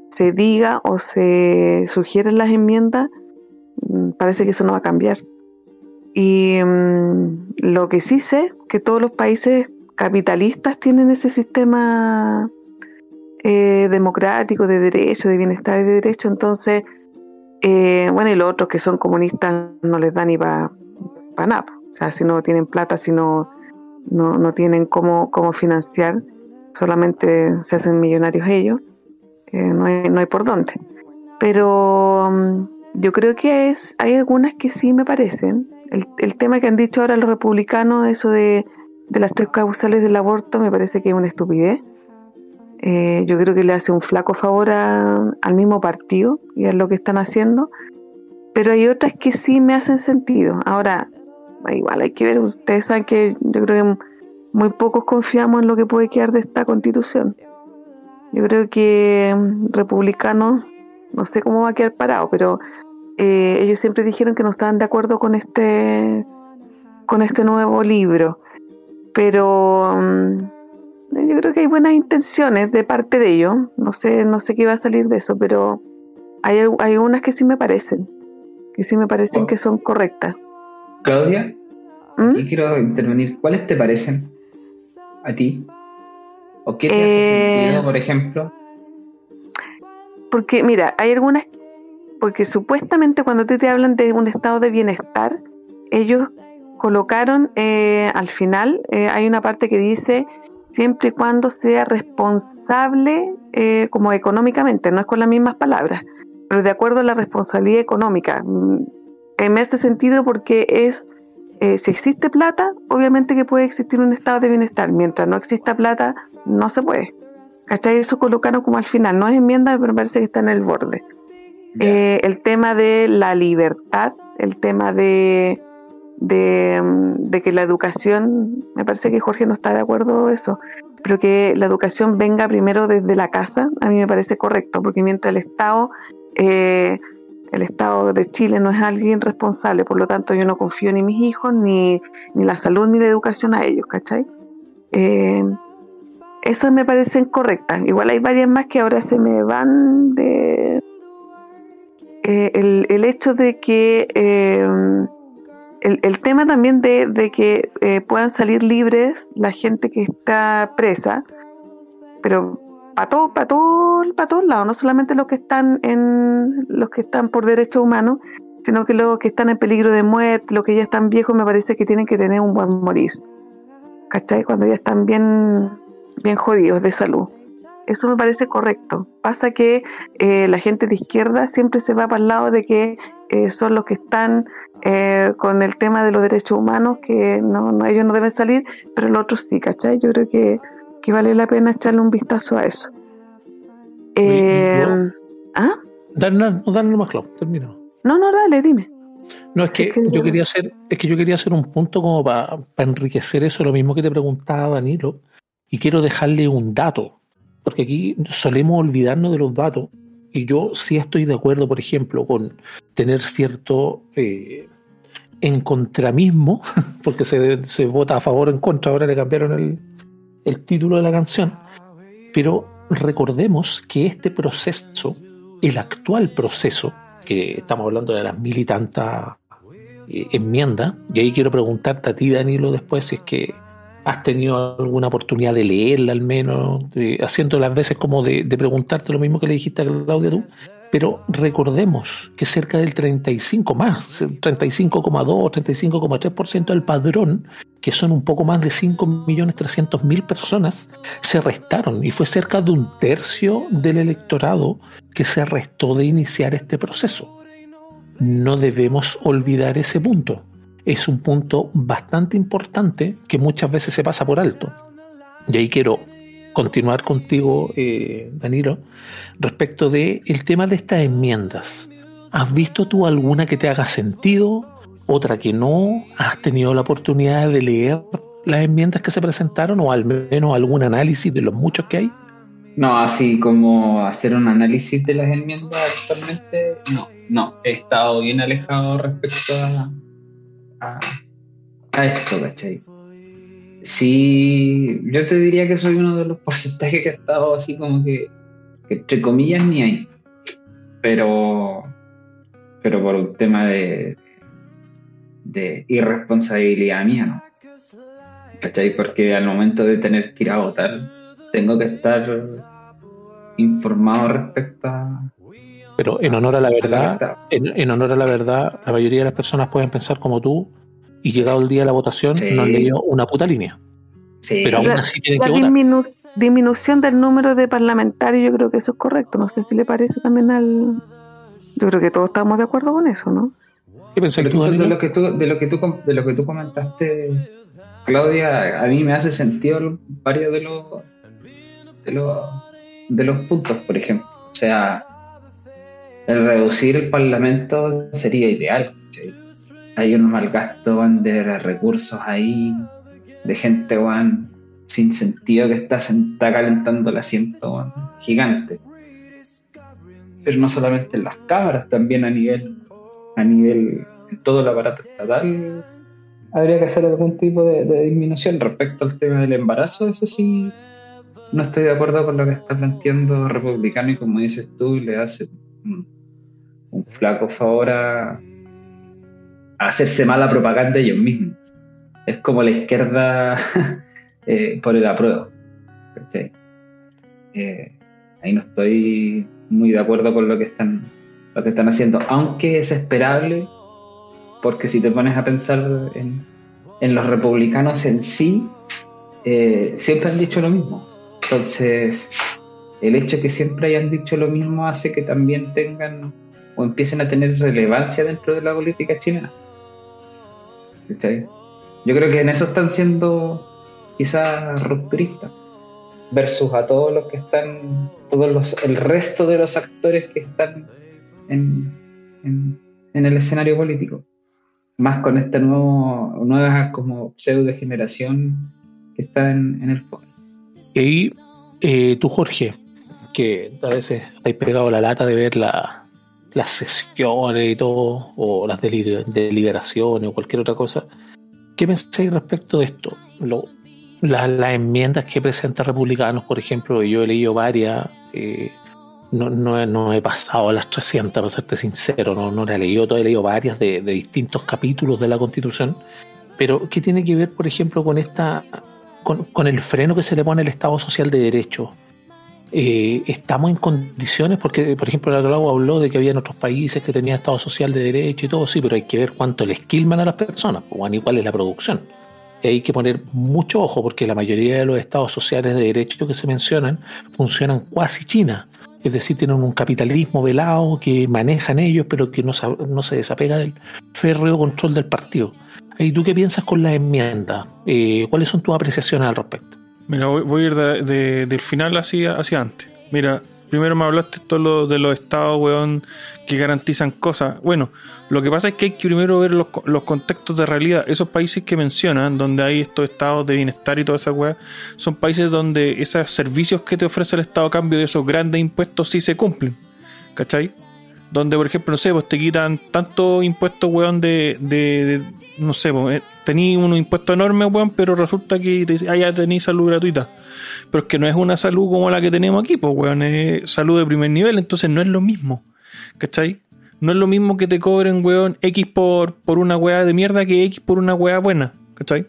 D: se diga o se sugiera en las enmiendas, mm, parece que eso no va a cambiar. Y mm, lo que sí sé, que todos los países capitalistas tienen ese sistema eh, democrático, de derecho, de bienestar y de derecho. Entonces, eh, bueno, y los otros que son comunistas no les da ni para pa nada. O sea, si no tienen plata, si no, no, tienen cómo, cómo financiar, solamente se hacen millonarios ellos, eh, no, hay, no hay por dónde. Pero um, yo creo que es, hay algunas que sí me parecen. El, el tema que han dicho ahora los republicanos, eso de, de las tres causales del aborto, me parece que es una estupidez. Eh, yo creo que le hace un flaco favor al mismo partido y a lo que están haciendo, pero hay otras que sí me hacen sentido. Ahora, igual hay que ver, ustedes saben que yo creo que muy pocos confiamos en lo que puede quedar de esta constitución. Yo creo que mm, republicanos, no sé cómo va a quedar parado, pero eh, ellos siempre dijeron que no estaban de acuerdo con este con este nuevo libro. Pero mm, yo creo que hay buenas intenciones de parte de ellos. No sé, no sé qué va a salir de eso, pero hay, hay unas que sí me parecen, que sí me parecen que son correctas.
C: Claudia, ¿Mm? aquí quiero intervenir. ¿Cuáles te parecen a ti? ¿O qué te hace eh, sentido, por ejemplo?
D: Porque, mira, hay algunas, porque supuestamente cuando te, te hablan de un estado de bienestar, ellos colocaron eh, al final, eh, hay una parte que dice siempre y cuando sea responsable eh, como económicamente, no es con las mismas palabras, pero de acuerdo a la responsabilidad económica. Mm, en ese sentido, porque es, eh, si existe plata, obviamente que puede existir un estado de bienestar, mientras no exista plata, no se puede. ¿Cachai? Eso colocaron como al final, no es enmienda, pero parece que está en el borde. Eh, el tema de la libertad, el tema de de, que la educación, me parece que Jorge no está de acuerdo eso, pero que la educación venga primero desde la casa, a mí me parece correcto, porque mientras el Estado, eh, el Estado de Chile no es alguien responsable, por lo tanto yo no confío ni en mis hijos, ni, ni la salud, ni la educación a ellos, ¿cachai? Eh, esas me parecen correctas. Igual hay varias más que ahora se me van de... Eh, el, el, hecho de que el, el tema también de, de que eh, puedan salir libres la gente que está presa, pero para todo, para todo, para todos lados, no solamente los que están en los que están por derechos humanos, sino que los que están en peligro de muerte, los que ya están viejos, me parece que tienen que tener un buen morir. ¿Cachai? Cuando ya están bien, bien jodidos de salud. Eso me parece correcto. Pasa que eh, la gente de izquierda siempre se va para el lado de que eh, son los que están eh, con el tema de los derechos humanos, que no, no, ellos no deben salir, pero los otros sí, ¿cachai? Yo creo que, que vale la pena echarle un vistazo a eso. Eh,
B: no.
D: ¿Ah?
B: Dale, no, dale nomás, Clau, termino.
D: No, no, dale, dime.
B: No, es que- yo quería hacer, es que yo quería hacer un punto como para enriquecer eso, lo mismo que te preguntaba Danilo, y quiero dejarle un dato, porque aquí solemos olvidarnos de los datos, y yo sí estoy de acuerdo, por ejemplo, con tener cierto eh, encontramismo, <laughs> porque se, se vota a favor o en contra, ahora le cambiaron el, el título de la canción, pero recordemos que este proceso, el actual proceso, que estamos hablando de las mil y tantas eh, enmiendas, y ahí quiero preguntarte a ti, Danilo, después si es que has tenido alguna oportunidad de leerla al menos, haciendo las veces como de, de preguntarte lo mismo que le dijiste a Claudia tú, pero recordemos que cerca del 35 más, 35,2, 35,3% del padrón, que son un poco más de 5.300.000 personas, se restaron y fue cerca de un tercio del electorado que se restó de iniciar este proceso. No debemos olvidar ese punto. Es un punto bastante importante que muchas veces se pasa por alto. Y ahí quiero continuar contigo, eh, Danilo, respecto de el tema de estas enmiendas. ¿Has visto tú alguna que te haga sentido? ¿Otra que no? ¿Has tenido la oportunidad de leer las enmiendas que se presentaron o al menos algún análisis de los muchos que hay?
C: No, así como hacer un análisis de las enmiendas actualmente, no, no, he estado bien alejado respecto a, a, a esto, ¿cachai? Sí, yo te diría que soy uno de los porcentajes que ha estado así como que, entre comillas ni hay, pero, pero por un tema de, de irresponsabilidad mía, ¿no? ¿Cachai? Porque al momento de tener que ir a votar, tengo que estar informado respecto a,
B: Pero en honor a la verdad, en, en honor a la verdad, la mayoría de las personas pueden pensar como tú y llegado el día de la votación
C: Sí.
B: no han leído una puta línea.
C: Sí,
B: Pero aún así tienen
D: La
B: que
D: disminu- disminución del número de parlamentarios, yo creo que eso es correcto. No sé si le parece también al. Yo creo que todos estamos de acuerdo con eso, ¿no?
B: ¿Qué tú,
C: ejemplo, de lo que tú, de lo que tú, de lo que tú comentaste, Claudia, a mí me hace sentido varios de los, de los, de los puntos, por ejemplo. O sea, el reducir el parlamento sería ideal. Hay un mal gasto de recursos ahí, de gente van, sin sentido que está sentada calentando el asiento gigante. Pero no solamente en las cámaras, también a nivel a nivel en todo el aparato estatal habría que hacer algún tipo de, de disminución respecto al tema del embarazo eso sí no estoy de acuerdo con lo que está planteando republicano y como dices tú le hace un, flaco favor a, hacerse mala propaganda ellos mismos es como la izquierda <laughs> eh, por el apruebo. Eh, ahí no estoy muy de acuerdo con lo que están lo que están haciendo, aunque es esperable, porque si te pones a pensar en, en los republicanos en sí, eh, siempre han dicho lo mismo. Entonces, el hecho que siempre hayan dicho lo mismo hace que también tengan o empiecen a tener relevancia dentro de la política chilena. Yo creo que en eso están siendo quizás rupturistas versus a todos los que están, todos los, el resto de los actores que están en, en, el escenario político. Más con esta nuevo, nueva como pseudo generación que está en, en el poder.
B: Y eh, tú, Jorge, que a veces has pegado la lata de ver la- las sesiones y todo, o las deli- deliberaciones o cualquier otra cosa, ¿qué pensáis respecto de esto? Las enmiendas que presentan republicanos, por ejemplo, yo he leído varias, eh, no, no, he pasado las 300, para serte sincero, no, no he leído, todavía he leído varias de, de distintos capítulos de la Constitución, pero ¿qué tiene que ver, por ejemplo, con esta con, con el freno que se le pone al Estado Social de Derecho? Eh, estamos en condiciones, porque por ejemplo el otro habló de que había en otros países que tenían Estado Social de Derecho y todo, sí, pero hay que ver cuánto le esquilman a las personas, o y cuál es la producción. Y hay que poner mucho ojo, porque la mayoría de los Estados Sociales de Derecho que se mencionan funcionan cuasi China. Es decir, tienen un capitalismo velado que manejan ellos, pero que no, no se desapega del férreo control del partido. ¿Y tú qué piensas con la enmienda? Eh, ¿Cuáles son tus apreciaciones al respecto?
A: Mira, voy, a ir del final hacia, hacia antes. Mira, primero me hablaste todo de los estados, weón, que garantizan cosas. Bueno, lo que pasa es que hay que primero ver los, los contextos de realidad. Esos países que mencionan, donde hay estos estados de bienestar y toda esa weá, son países donde esos servicios que te ofrece el Estado a cambio de esos grandes impuestos sí se cumplen. ¿Cachai? Donde por ejemplo, no sé, pues te quitan tanto impuestos, weón, de, de, no sé, pues, eh, tení unos impuestos enormes, weón, pero resulta que allá tenéis salud gratuita. Pero es que no es una salud como la que tenemos aquí, pues, weón, es salud de primer nivel, entonces no es lo mismo, ¿cachai? No es lo mismo que te cobren, weón, X por, por una weá de mierda que X por una weá buena, ¿cachai?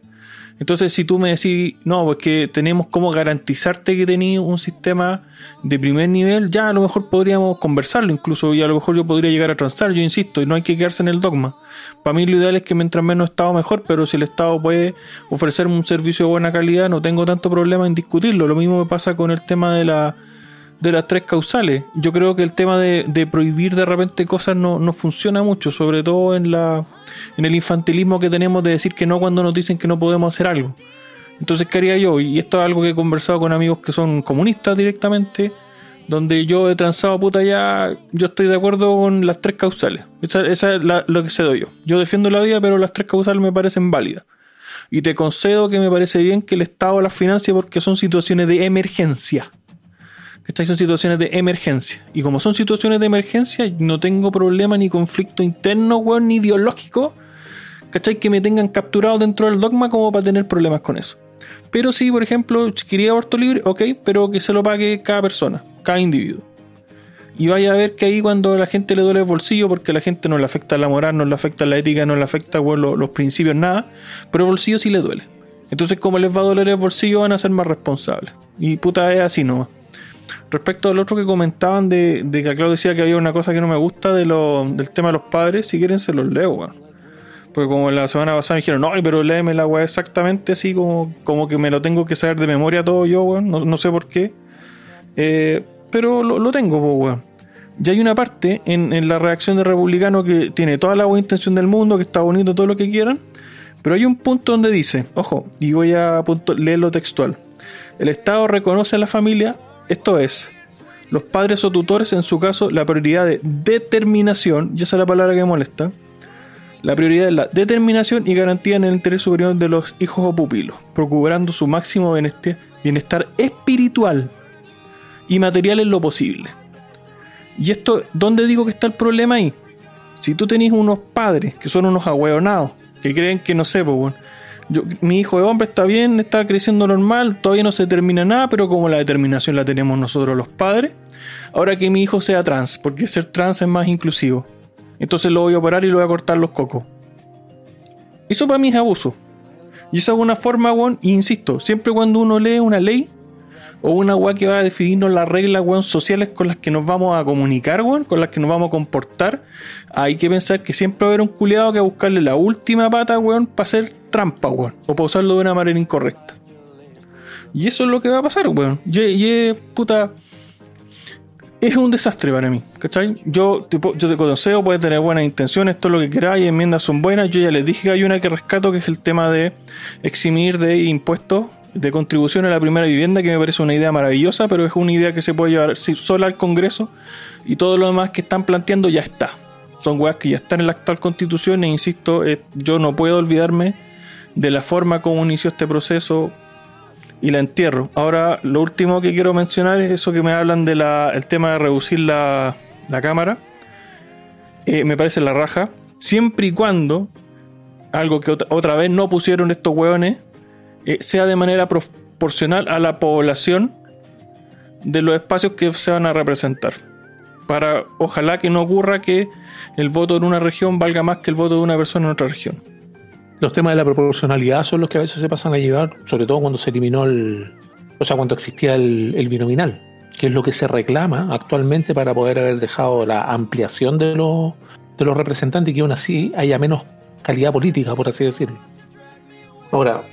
A: Entonces, si tú me decís, no, pues que tenemos como garantizarte que tenéis un sistema de primer nivel, ya a lo mejor podríamos conversarlo incluso y a lo mejor yo podría llegar a transar, yo insisto, y no hay que quedarse en el dogma. Para mí lo ideal es que mientras menos Estado mejor, pero si el Estado puede ofrecerme un servicio de buena calidad, no tengo tanto problema en discutirlo. Lo mismo me pasa con el tema de la de las tres causales. Yo creo que el tema de, prohibir de repente cosas no, no, funciona mucho, sobre todo en, la, en el infantilismo que tenemos de decir que no cuando nos dicen que no podemos hacer algo. Entonces, ¿qué haría yo? Y esto es algo que he conversado con amigos que son comunistas directamente, donde yo he transado puta ya, yo estoy de acuerdo con las tres causales. Esa, esa es lo que cedo yo. Yo defiendo la vida, pero las tres causales me parecen válidas. Y te concedo que me parece bien que el Estado las financie porque son situaciones de emergencia. Estas son situaciones de emergencia. Y como son situaciones de emergencia, no tengo problema ni conflicto interno, weón, ni ideológico, ¿cachai? Que me tengan capturado dentro del dogma como para tener problemas con eso. Pero sí, por ejemplo, quería aborto libre, ok, pero que se lo pague cada persona, cada individuo. Y vaya a ver que ahí cuando a la gente le duele el bolsillo, porque a la gente no le afecta la moral, no le afecta la ética, no le afecta los, los principios, nada, pero el bolsillo sí le duele. Entonces, como les va a doler el bolsillo, van a ser más responsables. Y puta, es así nomás. Respecto al otro que comentaban de, de que Claudio decía que había una cosa que no me gusta del tema de los padres, si quieren se los leo, weón. Porque como la semana pasada me dijeron, no, pero léeme la weá exactamente así, como, como que me lo tengo que saber de memoria todo yo, weón. No, sé por qué. Eh, pero lo, tengo, weón. Y hay una parte en, la reacción de Republicano que tiene toda la buena intención del mundo, que está bonito, todo lo que quieran. Pero hay un punto donde dice, ojo, y voy a leerlo textual. El Estado reconoce a la familia esto es, los padres o tutores, en su caso, la prioridad de determinación, y esa es la palabra que molesta, la prioridad es la determinación y garantía en el interés superior de los hijos o pupilos, procurando su máximo bienestar espiritual y material en lo posible. Y esto, ¿dónde digo que está el problema ahí? Si tú tenés unos padres que son unos ahueonados, que creen que no sé, pues mi hijo de hombre está bien, está creciendo normal, todavía no se termina nada, pero como la determinación la tenemos nosotros los padres, ahora que mi hijo sea trans, porque ser trans es más inclusivo. Entonces lo voy a operar y lo voy a cortar los cocos. Eso para mí es abuso. Y esa es una forma, weón, insisto, siempre cuando uno lee una ley o una weá que va a definirnos las reglas, weón, sociales con las que nos vamos a comunicar, weón, con las que nos vamos a comportar, hay que pensar que siempre va a haber un culiado que va a buscarle la última pata, weón, para hacer trampa, weón. O para usarlo de una manera incorrecta. Y eso es lo que va a pasar, weón. Y, es puta. Es un desastre para mí, ¿cachai? Yo, tipo, yo te conozco, puede tener buenas intenciones, todo lo que queráis, enmiendas son buenas. Yo ya les dije que hay una que rescato, que es el tema de eximir de impuestos de contribución a la primera vivienda, que me parece una idea maravillosa, pero es una idea que se puede llevar sola al Congreso y todo lo demás que están planteando ya está. Son weas que ya están en la actual constitución e insisto, eh, yo no puedo olvidarme de la forma como inició este proceso y la entierro. Ahora, lo último que quiero mencionar es eso que me hablan del tema de reducir la, cámara. Eh, me parece la raja. Siempre y cuando, algo que otra, vez no pusieron estos hueones, eh, sea de manera proporcional a la población de los espacios que se van a representar. para ojalá que no ocurra que el voto en una región valga más que el voto de una persona en otra región.
B: Los temas de la proporcionalidad son los que a veces se pasan a llevar, sobre todo cuando se eliminó el, o sea, cuando existía el, el binominal, que es lo que se reclama actualmente para poder haber dejado la ampliación de los, de los representantes y que aún así haya menos calidad política, por así decirlo. Ahora,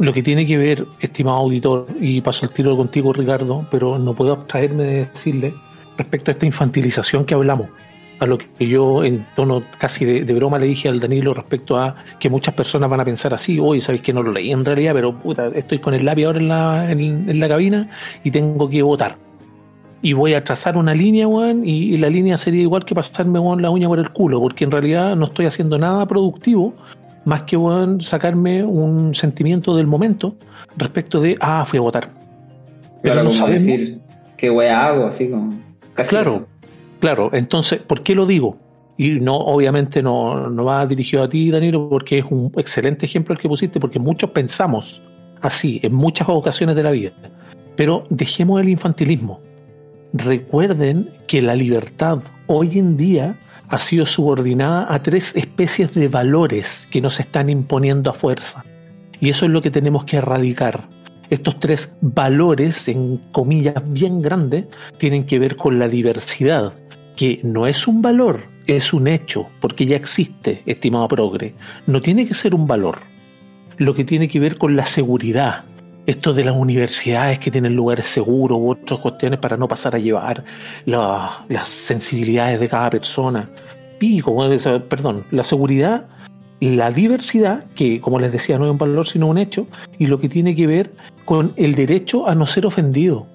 B: lo que tiene que ver, estimado auditor, y paso el tiro contigo, Ricardo, pero no puedo abstraerme de decirle respecto a esta infantilización que hablamos, a lo que yo en tono casi de, broma le dije al Danilo respecto a que muchas personas van a pensar así, hoy sabéis que no lo leí en realidad, pero puta, estoy con el lápiz ahora en la, en, la cabina y tengo que votar. Y voy a trazar una línea, weón, y, la línea sería igual que pasarme, weón, la uña por el culo, porque en realidad no estoy haciendo nada productivo, más que, weón, sacarme un sentimiento del momento respecto de, ah, fui a votar.
C: Pero claro, no sabemos. decir, ¿qué weá hago? Así como
B: claro, claro. Entonces, ¿por qué lo digo? Y no, obviamente no, no va dirigido a ti, Danilo, porque es un excelente ejemplo el que pusiste, porque muchos pensamos así en muchas ocasiones de la vida. Pero dejemos el infantilismo. Recuerden que la libertad hoy en día ha sido subordinada a tres especies de valores que nos están imponiendo a fuerza. Y eso es lo que tenemos que erradicar estos tres valores, en comillas bien grandes, tienen que ver con la diversidad, que no es un valor, es un hecho, porque ya existe, estimado progre. No tiene que ser un valor. Lo que tiene que ver con la seguridad, esto de las universidades que tienen lugares seguros u otras cuestiones para no pasar a llevar las sensibilidades de cada persona. Pico, perdón, la seguridad la diversidad, que como les decía no es un valor sino un hecho, y lo que tiene que ver con el derecho a no ser ofendido.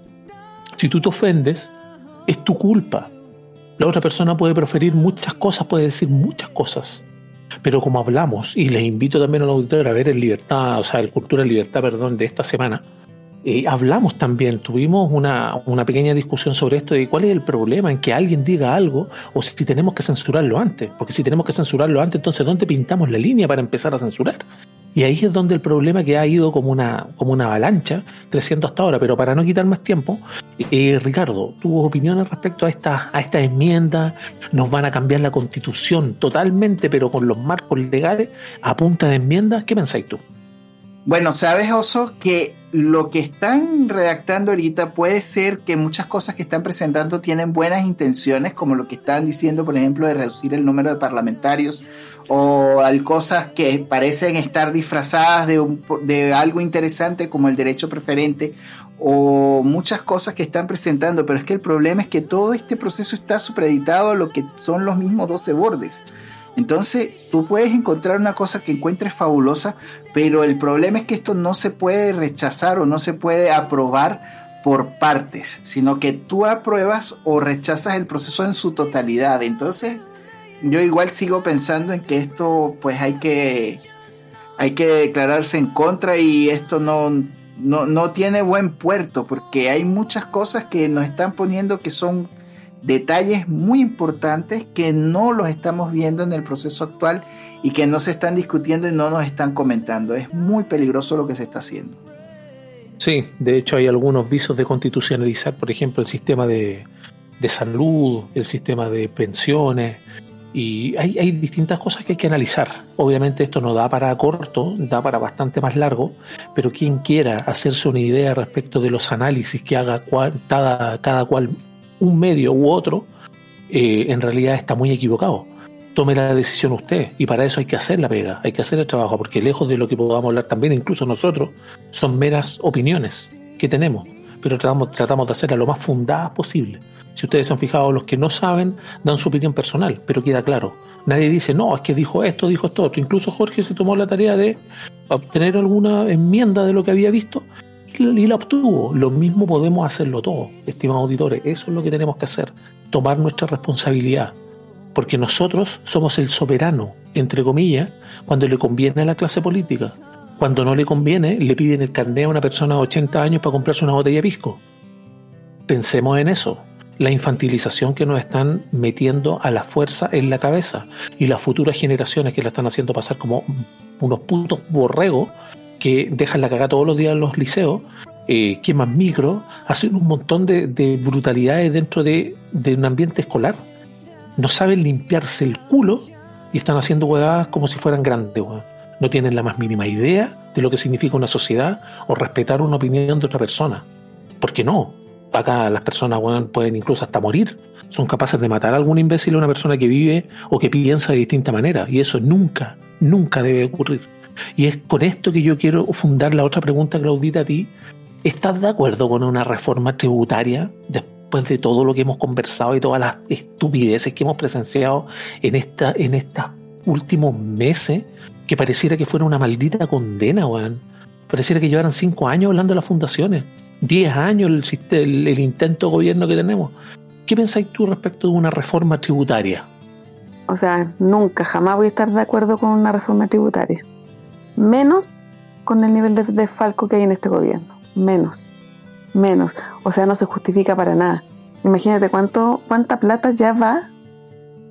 B: Si tú te ofendes, es tu culpa. La otra persona puede proferir muchas cosas, puede decir muchas cosas. Pero como hablamos, y les invito también a los auditores a ver el libertad, o sea, el cultura libertad, perdón, de esta semana, eh, hablamos también, tuvimos una, una, pequeña discusión sobre esto de cuál es el problema en que alguien diga algo o si tenemos que censurarlo antes. Porque si tenemos que censurarlo antes, entonces ¿dónde pintamos la línea para empezar a censurar? Y ahí es donde el problema que ha ido como una, como una avalancha creciendo hasta ahora. Pero para no quitar más tiempo, eh, Ricardo, ¿tu opiniones respecto a esta, a esta enmienda? ¿Nos van a cambiar la constitución totalmente, pero con los marcos legales a punta de enmiendas? ¿Qué pensáis tú?
E: Bueno, sabes, Oso, que lo que están redactando ahorita puede ser que muchas cosas que están presentando tienen buenas intenciones, como lo que están diciendo, por ejemplo, de reducir el número de parlamentarios, o hay cosas que parecen estar disfrazadas de, de algo interesante como el derecho preferente, o muchas cosas que están presentando, pero es que el problema es que todo este proceso está supeditado a lo que son los mismos 12 bordes. Entonces, tú puedes encontrar una cosa que encuentres fabulosa, pero el problema es que esto no se puede rechazar o no se puede aprobar por partes, sino que tú apruebas o rechazas el proceso en su totalidad. Entonces, yo igual sigo pensando en que esto pues hay que hay que declararse en contra y esto no, no, no tiene buen puerto porque hay muchas cosas que nos están poniendo que son detalles muy importantes que no los estamos viendo en el proceso actual y que no se están discutiendo y no nos están comentando. Es muy peligroso lo que se está haciendo.
B: Sí, de hecho hay algunos visos de constitucionalizar, por ejemplo, el sistema de, salud, el sistema de pensiones, y hay, hay, distintas cosas que hay que analizar. Obviamente esto no da para corto, da para bastante más largo, pero quien quiera hacerse una idea respecto de los análisis que haga cada, cada cual un medio u otro, eh, en realidad está muy equivocado. Tome la decisión usted y para eso hay que hacer la pega, hay que hacer el trabajo, porque lejos de lo que podamos hablar también, incluso nosotros, son meras opiniones que tenemos, pero tratamos, tratamos de hacerlas lo más fundadas posible. Si ustedes se han fijado, los que no saben dan su opinión personal, pero queda claro. Nadie dice, no, es que dijo esto, dijo esto. Incluso Jorge se tomó la tarea de obtener alguna enmienda de lo que había visto y la obtuvo. Lo mismo podemos hacerlo todo, estimados auditores. Eso es lo que tenemos que hacer, tomar nuestra responsabilidad. Porque nosotros somos el soberano, entre comillas, cuando le conviene a la clase política. Cuando no le conviene, le piden el carnet a una persona de 80 años para comprarse una botella de pisco. Pensemos en eso. La infantilización que nos están metiendo a la fuerza en la cabeza y las futuras generaciones que la están haciendo pasar como unos putos borregos que dejan la cagada todos los días en los liceos eh, queman micro, hacen un montón de, de brutalidades dentro de, un ambiente escolar. No saben limpiarse el culo y están haciendo huevadas como si fueran grandes, weón. No tienen la más mínima idea de lo que significa una sociedad o respetar una opinión de otra persona. ¿Por qué no? Acá las personas pueden incluso hasta morir. Son capaces de matar a algún imbécil a una persona que vive o que piensa de distinta manera. Y eso nunca, nunca debe ocurrir. Y es con esto que yo quiero fundar la otra pregunta, Claudita, a ti. ¿Estás de acuerdo con una reforma tributaria después de todo lo que hemos conversado y todas las estupideces que hemos presenciado en, esta, en estos últimos meses? Que pareciera que fuera una maldita condena, weón. Pareciera que llevaran cinco años hablando de las fundaciones, diez años el, el intento de gobierno que tenemos. ¿Qué pensáis tú respecto de una reforma tributaria?
D: O sea, nunca, jamás voy a estar de acuerdo con una reforma tributaria. Menos con el nivel de desfalco que hay en este gobierno. Menos. Menos. O sea, no se justifica para nada. Imagínate cuánto, cuánta plata ya va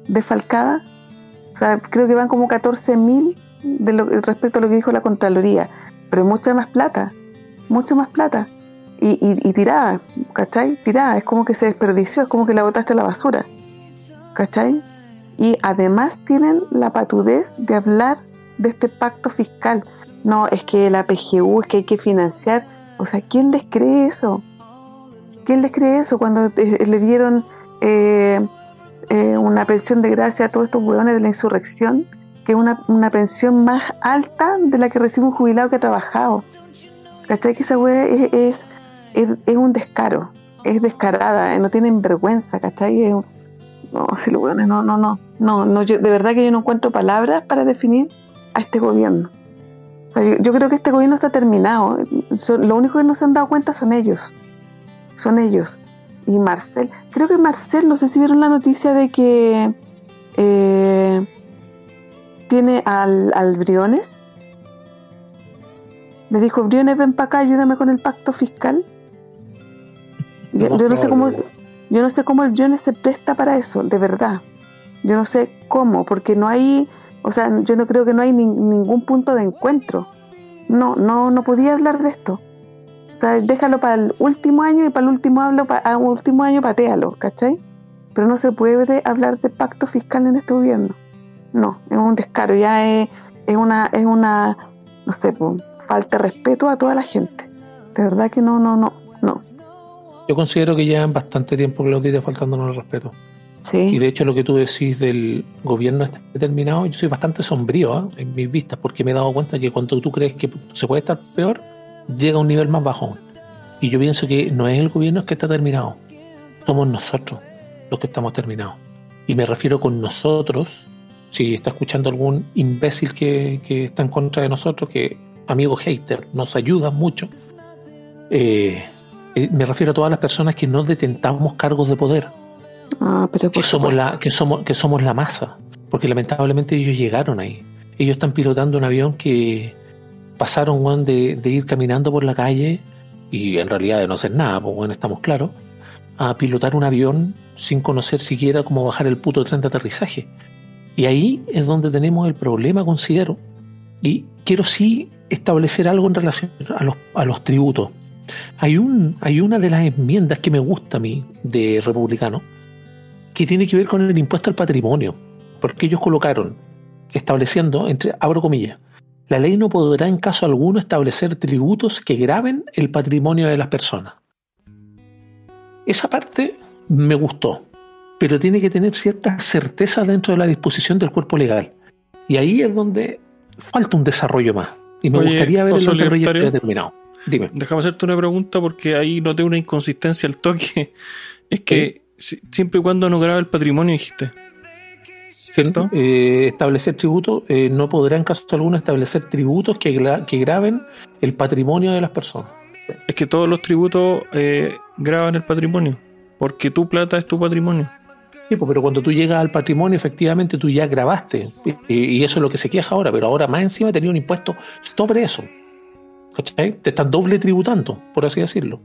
D: desfalcada. O sea, creo que van como 14 mil respecto a lo que dijo la Contraloría. Pero mucha más plata. Mucha más plata. Y, y, y tirada, ¿cachai? Tirada. Es como que se desperdició, es como que la botaste a la basura. ¿Cachai? y además tienen la patudez de hablar de este pacto fiscal. No, es que la PGU, es que hay que financiar. O sea, ¿quién les cree eso? ¿Quién les cree eso cuando eh, le dieron eh, eh, una pensión de gracia a todos estos hueones de la insurrección? Que es una, una pensión más alta de la que recibe un jubilado que ha trabajado. ¿Cachai? Que esa hueá es, es, es, un descaro, es descarada, no tienen vergüenza, ¿cachai? No, si los hueones, no, no, no, no, no, yo, de verdad que yo no encuentro palabras para definir a este gobierno. O sea, yo, yo creo que este gobierno está terminado. Son- lo único que no se han dado cuenta son ellos. Son ellos. Y Marcel, creo que Marcel, no sé si vieron la noticia de que eh, tiene al, al Briones. Le dijo, Briones, ven para acá, ayúdame con el pacto fiscal. Yo,
B: No,
D: yo no sé cómo, yo no sé cómo el Briones se presta para eso, de verdad. Yo no sé cómo, porque no hay, o sea, yo no creo que no hay ni- ningún punto de encuentro. No, no, no podía hablar de esto. O sea, déjalo para el último año y para el último hablo, para el último año patealo, ¿cachai? Pero no se puede hablar de pacto fiscal en este gobierno. No, es un descaro, ya es, es una, es una, no sé, falta de respeto a toda la gente. De verdad que no, no, no, no.
B: Yo considero que llevan bastante tiempo, Claudita, faltándonos el respeto. Y de hecho lo que tú decís del gobierno está determinado, yo soy bastante sombrío ¿ah? en mis vistas porque me he dado cuenta que cuando tú crees que se puede estar peor, llega a un nivel más bajo. Y yo pienso que no es el gobierno el que está terminado, somos nosotros los que estamos terminados. Y me refiero con nosotros, si está escuchando algún imbécil que, que está en contra de nosotros, que amigo hater, nos ayuda mucho, eh, eh, me refiero a todas las personas que no detentamos cargos de poder
D: ah, pero
B: que somos la que somos que somos la masa porque lamentablemente ellos llegaron ahí. Ellos están pilotando un avión que pasaron de, de ir caminando por la calle y en realidad de no hacer nada pues bueno estamos claros a pilotar un avión sin conocer siquiera cómo bajar el puto tren de aterrizaje. Y ahí es donde tenemos el problema considero. Y quiero sí establecer algo en relación a los, a los tributos. Hay un hay una de las enmiendas que me gusta a mí de republicano que tiene que ver con el impuesto al patrimonio, porque ellos colocaron, estableciendo, entre abro comillas, la ley no podrá en caso alguno establecer tributos que graben el patrimonio de las personas. Esa parte me gustó, pero tiene que tener cierta certeza dentro de la disposición del cuerpo legal. Y ahí es donde falta un desarrollo más. Y me
A: Oye,
B: gustaría ver el
A: Libertario.
B: determinado. Dime.
A: Déjame hacerte una pregunta porque ahí noté una inconsistencia al toque. <laughs> Es que siempre y cuando no graba el patrimonio, dijiste. ¿Cierto?
B: Eh, establecer tributos, eh, no podrá en caso alguno establecer tributos que, gra- que graben el patrimonio de las personas.
A: Es que todos los tributos eh, graban el patrimonio. Porque tu plata es tu patrimonio.
B: Sí, pues, pero cuando tú llegas al patrimonio, efectivamente tú ya grabaste. Y, y eso es lo que se queja ahora, pero ahora más encima tenía un impuesto sobre eso. ¿Cachai? Te están doble tributando, por así decirlo.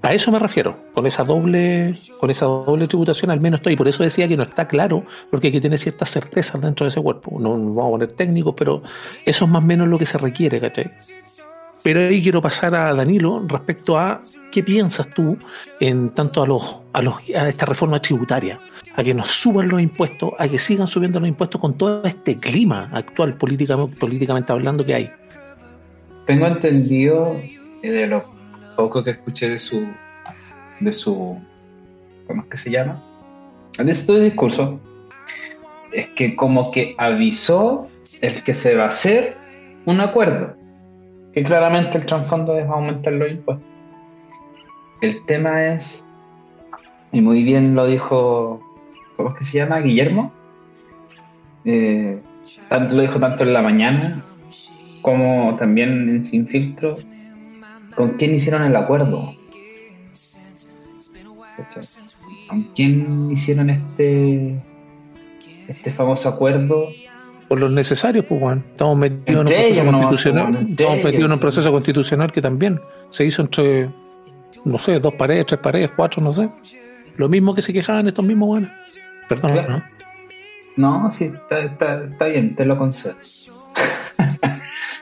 B: A eso me refiero, con esa doble, con esa doble tributación al menos estoy, por eso decía que no está claro, porque hay que tener ciertas certezas dentro de ese cuerpo. No vamos a poner técnicos, pero eso es más o menos lo que se requiere, ¿cachai? Pero ahí quiero pasar a Danilo respecto a qué piensas tú en tanto a los a los a esta reforma tributaria, a que nos suban los impuestos, a que sigan subiendo los impuestos con todo este clima actual políticamente, políticamente hablando que hay.
C: Tengo entendido eh, de lo poco que escuché de su de su ¿cómo es que se llama? De este discurso es que como que avisó el que se va a hacer un acuerdo que claramente el trasfondo es aumentar los impuestos. El tema es, y muy bien lo dijo, ¿cómo es que se llama? Guillermo. Eh, tanto, lo dijo tanto en la mañana como también en Sin Filtro. ¿Con quién hicieron el acuerdo? ¿Con quién hicieron este este famoso acuerdo
B: por los necesarios, pues, Juan. Estamos metidos en un proceso constitucional. estamos metidos en un proceso constitucional que también se hizo entre, no sé, dos paredes, tres paredes, cuatro, no sé. Lo mismo que se quejaban estos mismos, Juan. Perdón, ¿no?
C: No, sí, está, está, bien, te lo concedo.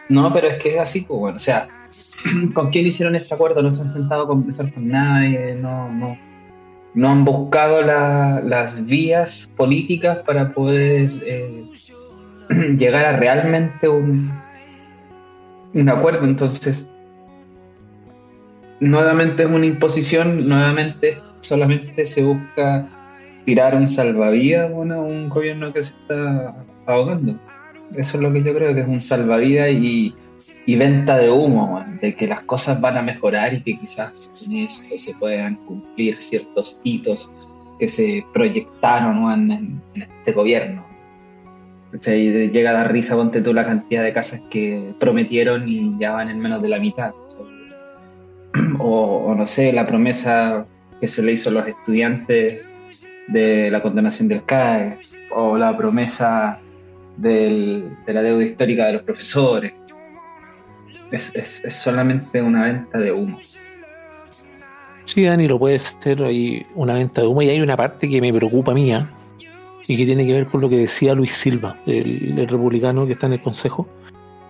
C: No, pero es que es así, pues, bueno, o sea, <clears throat> ¿con quién hicieron este acuerdo? No se han sentado a conversar con nadie, no, no, no han buscado las vías políticas para poder eh, <clears throat> llegar a realmente un, un acuerdo. Entonces, nuevamente es una imposición, nuevamente solamente se busca tirar un salvavidas a un gobierno que se está ahogando. Eso es lo que yo creo que es un salvavidas y, venta de humo, de que las cosas van a mejorar y que quizás en esto se puedan cumplir ciertos hitos que se proyectaron en este gobierno. Y llega a dar risa, ponte tú la cantidad de casas que prometieron y ya van en menos de la mitad. <clears throat> O, no sé, la promesa que se le hizo a los estudiantes de la condenación del CAE, o la promesa de la deuda histórica de los profesores. Es, es, solamente una venta de humo.
B: Sí, Dani, lo puede ser ahí una venta de humo y hay una parte que me preocupa mía, y que tiene que ver con lo que decía Luis Silva, el, republicano que está en el Consejo,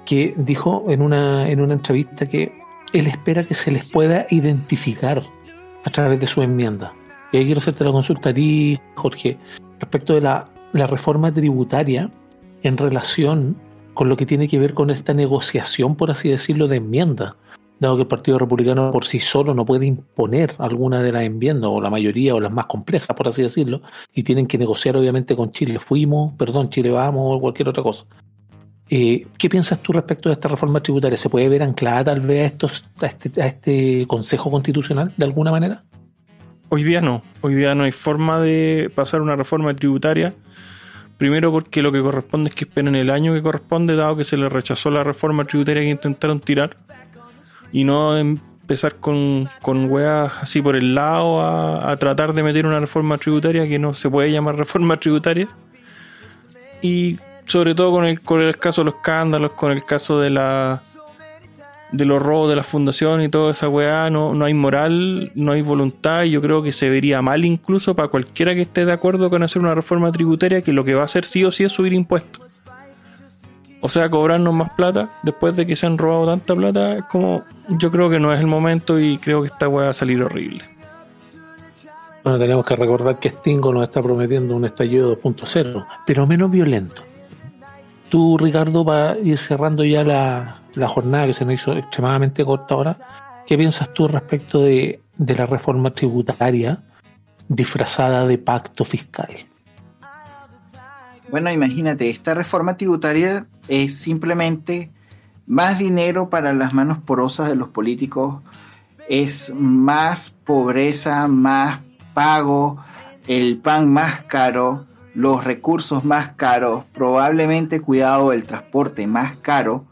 B: que dijo en una, en una entrevista que él espera que se les pueda identificar a través de su enmienda. Y ahí quiero hacerte la consulta a ti, Jorge, respecto de la, la reforma tributaria en relación con lo que tiene que ver con esta negociación, por así decirlo, de enmienda dado que el Partido Republicano por sí solo no puede imponer alguna de las enmiendas, o la mayoría, o las más complejas, por así decirlo, y tienen que negociar obviamente con Chile fuimos, perdón, Chile vamos, o cualquier otra cosa. Eh, ¿Qué piensas tú respecto de esta reforma tributaria? ¿Se puede ver anclada tal vez a, estos, a, este, a este Consejo Constitucional de alguna manera?
A: Hoy día no, hoy día no hay forma de pasar una reforma tributaria. Primero porque lo que corresponde es que esperen el año que corresponde, dado que se les rechazó la reforma tributaria que intentaron tirar y no empezar con, con weas así por el lado a, tratar de meter una reforma tributaria que no se puede llamar reforma tributaria. Y sobre todo con el, con el caso de los escándalos, con el caso de la de los robos de la fundación y toda esa weá, no, no hay moral, no hay voluntad y yo creo que se vería mal incluso para cualquiera que esté de acuerdo con hacer una reforma tributaria que lo que va a hacer sí o sí es subir impuestos o sea, cobrarnos más plata después de que se han robado tanta plata, es como yo creo que no es el momento y creo que esta weá va a salir horrible.
B: Bueno, tenemos que recordar que Stingo nos está prometiendo un estallido 2.0, pero menos violento. Tú, Ricardo, va a ir cerrando ya la, la, jornada que se nos hizo extremadamente corta ahora. ¿Qué piensas tú respecto de, de la reforma tributaria disfrazada de pacto fiscal?
E: Bueno, imagínate, esta reforma tributaria es simplemente más dinero para las manos porosas de los políticos, es más pobreza, más pago, el pan más caro, los recursos más caros, probablemente cuidado el transporte más caro,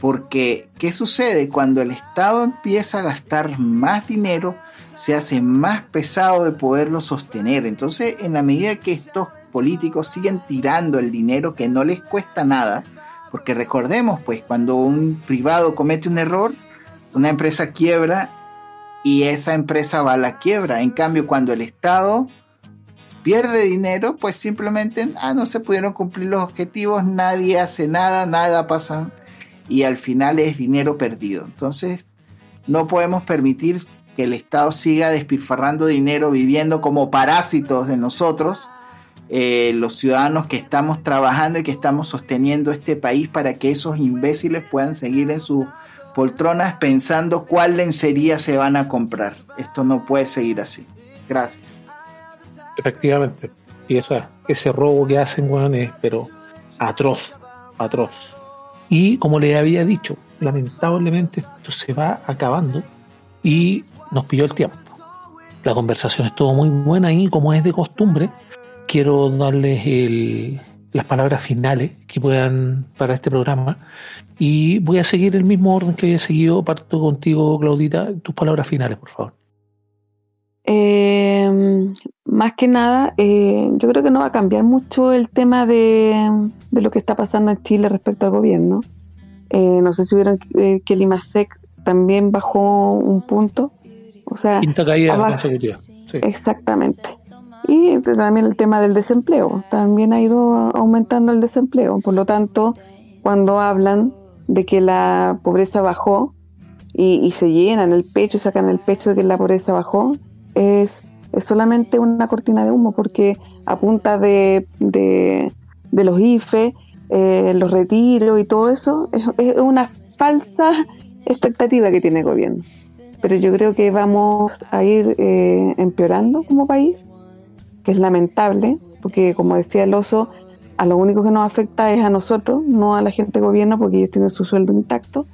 E: porque ¿qué sucede? Cuando el Estado empieza a gastar más dinero, se hace más pesado de poderlo sostener. Entonces, en la medida que estos políticos siguen tirando el dinero que no les cuesta nada, porque recordemos, pues, cuando un privado comete un error, una empresa quiebra y esa empresa va a la quiebra. En cambio, cuando el Estado pierde dinero, pues simplemente ah, no se pudieron cumplir los objetivos, nadie hace nada, nada pasa. Y al final es dinero perdido. Entonces, no podemos permitir que el Estado siga despilfarrando dinero, viviendo como parásitos de nosotros, eh, los ciudadanos que estamos trabajando y que estamos sosteniendo este país para que esos imbéciles puedan seguir en sus poltronas pensando cuál lencería se van a comprar. Esto no puede seguir así. Gracias.
B: Efectivamente. Y esa, ese robo que hacen, weón, es pero atroz, atroz. Y como le había dicho, lamentablemente esto se va acabando y nos pilló el tiempo. La conversación estuvo muy buena y como es de costumbre, quiero darles las palabras finales que puedan para este programa y voy a seguir el mismo orden que había seguido. Parto contigo, Claudita, tus palabras finales, por favor.
D: Eh, más que nada, eh, yo creo que no va a cambiar mucho el tema de, lo que está pasando en Chile respecto al gobierno. Eh, no sé si vieron que el IMASEC también bajó un punto. O sea,
B: Quinta caída consecutiva.
D: Exactamente. Y también el tema del desempleo. También ha ido aumentando el desempleo. Por lo tanto, cuando hablan de que la pobreza bajó y, y se llenan el pecho sacan el pecho de que la pobreza bajó, es, solamente una cortina de humo porque a punta de, de, los IFE, eh, los retiros y todo eso, es, una falsa expectativa que tiene el gobierno. Pero yo creo que vamos a ir eh, empeorando como país, que es lamentable, porque como decía el oso, a lo único que nos afecta es a nosotros, no a la gente de gobierno, porque ellos tienen su sueldo intacto.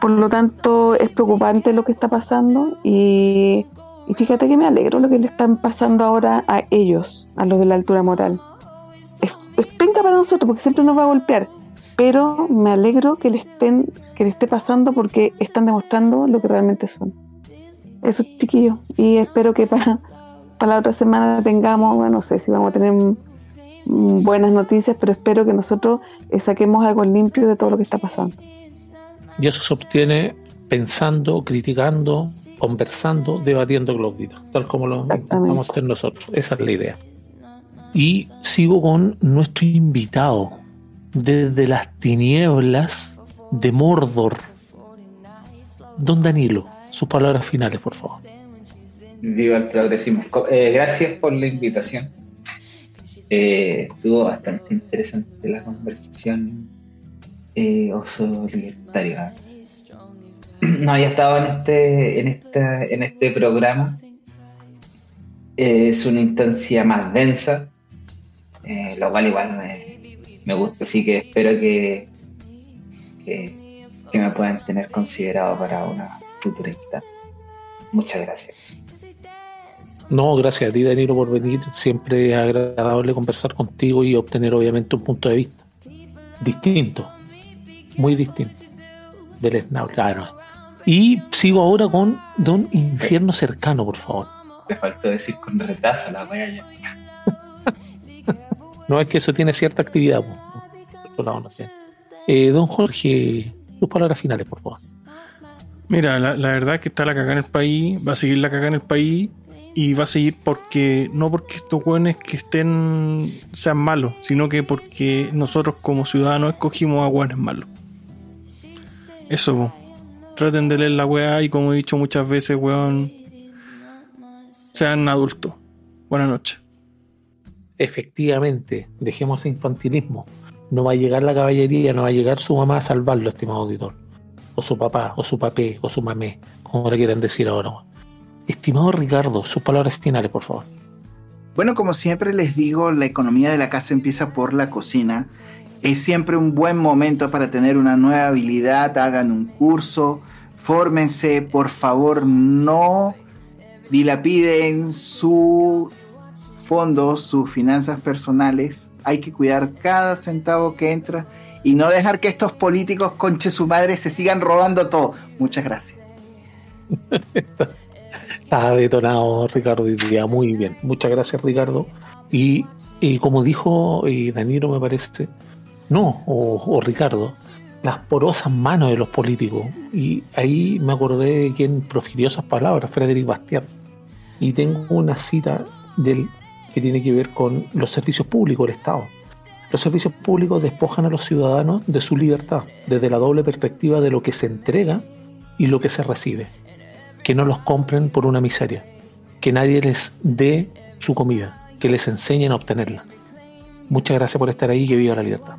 D: Por lo tanto, es preocupante lo que está pasando y y fíjate que me alegro lo que le están pasando ahora a ellos, a los de la altura moral. Es, es penca para nosotros porque siempre nos va a golpear, pero me alegro que le estén que le esté pasando porque están demostrando lo que realmente son. Eso, chiquillos. Y espero que para, para la otra semana tengamos, bueno, no sé si vamos a tener buenas noticias, pero espero que nosotros eh, saquemos algo limpio de todo lo que está pasando.
B: Y eso se obtiene pensando, criticando, conversando, debatiendo Claudita, tal como lo vamos a hacer nosotros. Esa es la idea. Y sigo con nuestro invitado desde las tinieblas de Mordor. Don Danilo, sus palabras finales, por favor.
C: Viva el progresismo. Eh, gracias por la invitación. Eh, estuvo bastante interesante la conversación eh, oso libertario. <clears throat> no había estado en este, en en este programa. es una instancia más densa, eh, lo cual igual me, gusta, así que espero que, que, me puedan tener considerado para una futura instancia. Muchas gracias.
B: No, gracias a ti, Danilo, por venir. Siempre es agradable conversar contigo y obtener, obviamente, un punto de vista distinto, muy distinto del Claro, y sigo ahora con Don Infierno Cercano, por favor.
C: Te faltó decir con retraso la wea ya. <laughs>
B: no es que eso tiene cierta actividad, eh, don Jorge, tus palabras finales, por favor.
A: Mira, la, verdad es que está la cagada en el país, va a seguir la cagada en el país y va a seguir porque no porque estos jóvenes que estén sean malos, sino que porque nosotros como ciudadanos escogimos a jóvenes malos. Eso, traten de leer la weá y como he dicho muchas veces, weón, sean adultos. Buenas noches.
B: Efectivamente, dejemos infantilismo. No va a llegar la caballería, no va a llegar su mamá a salvarlo, estimado auditor. O su papá, o su papé, o su mamé, como le quieran decir ahora. Estimado Ricardo, sus palabras finales, por favor.
E: Bueno, como siempre les digo, la economía de la casa empieza por la cocina. Es siempre un buen momento para tener una nueva habilidad, hagan un curso, fórmense, por favor, no dilapiden su fondo, sus finanzas personales. Hay que cuidar cada centavo que entra y no dejar que estos políticos conche su madre se sigan robando todo. Muchas gracias. <laughs>
B: ha detonado Ricardo muy bien. Muchas gracias Ricardo. Y, como dijo eh, Danilo me parece, no, o, o Ricardo, las porosas manos de los políticos. Y ahí me acordé de quien profirió esas palabras, Frederick Bastiat. Y tengo una cita del que tiene que ver con los servicios públicos del Estado. Los servicios públicos despojan a los ciudadanos de su libertad, desde la doble perspectiva de lo que se entrega y lo que se recibe. Que no los compren por una miseria, que nadie les dé su comida, que les enseñen a obtenerla. Muchas gracias por estar ahí y que viva la libertad.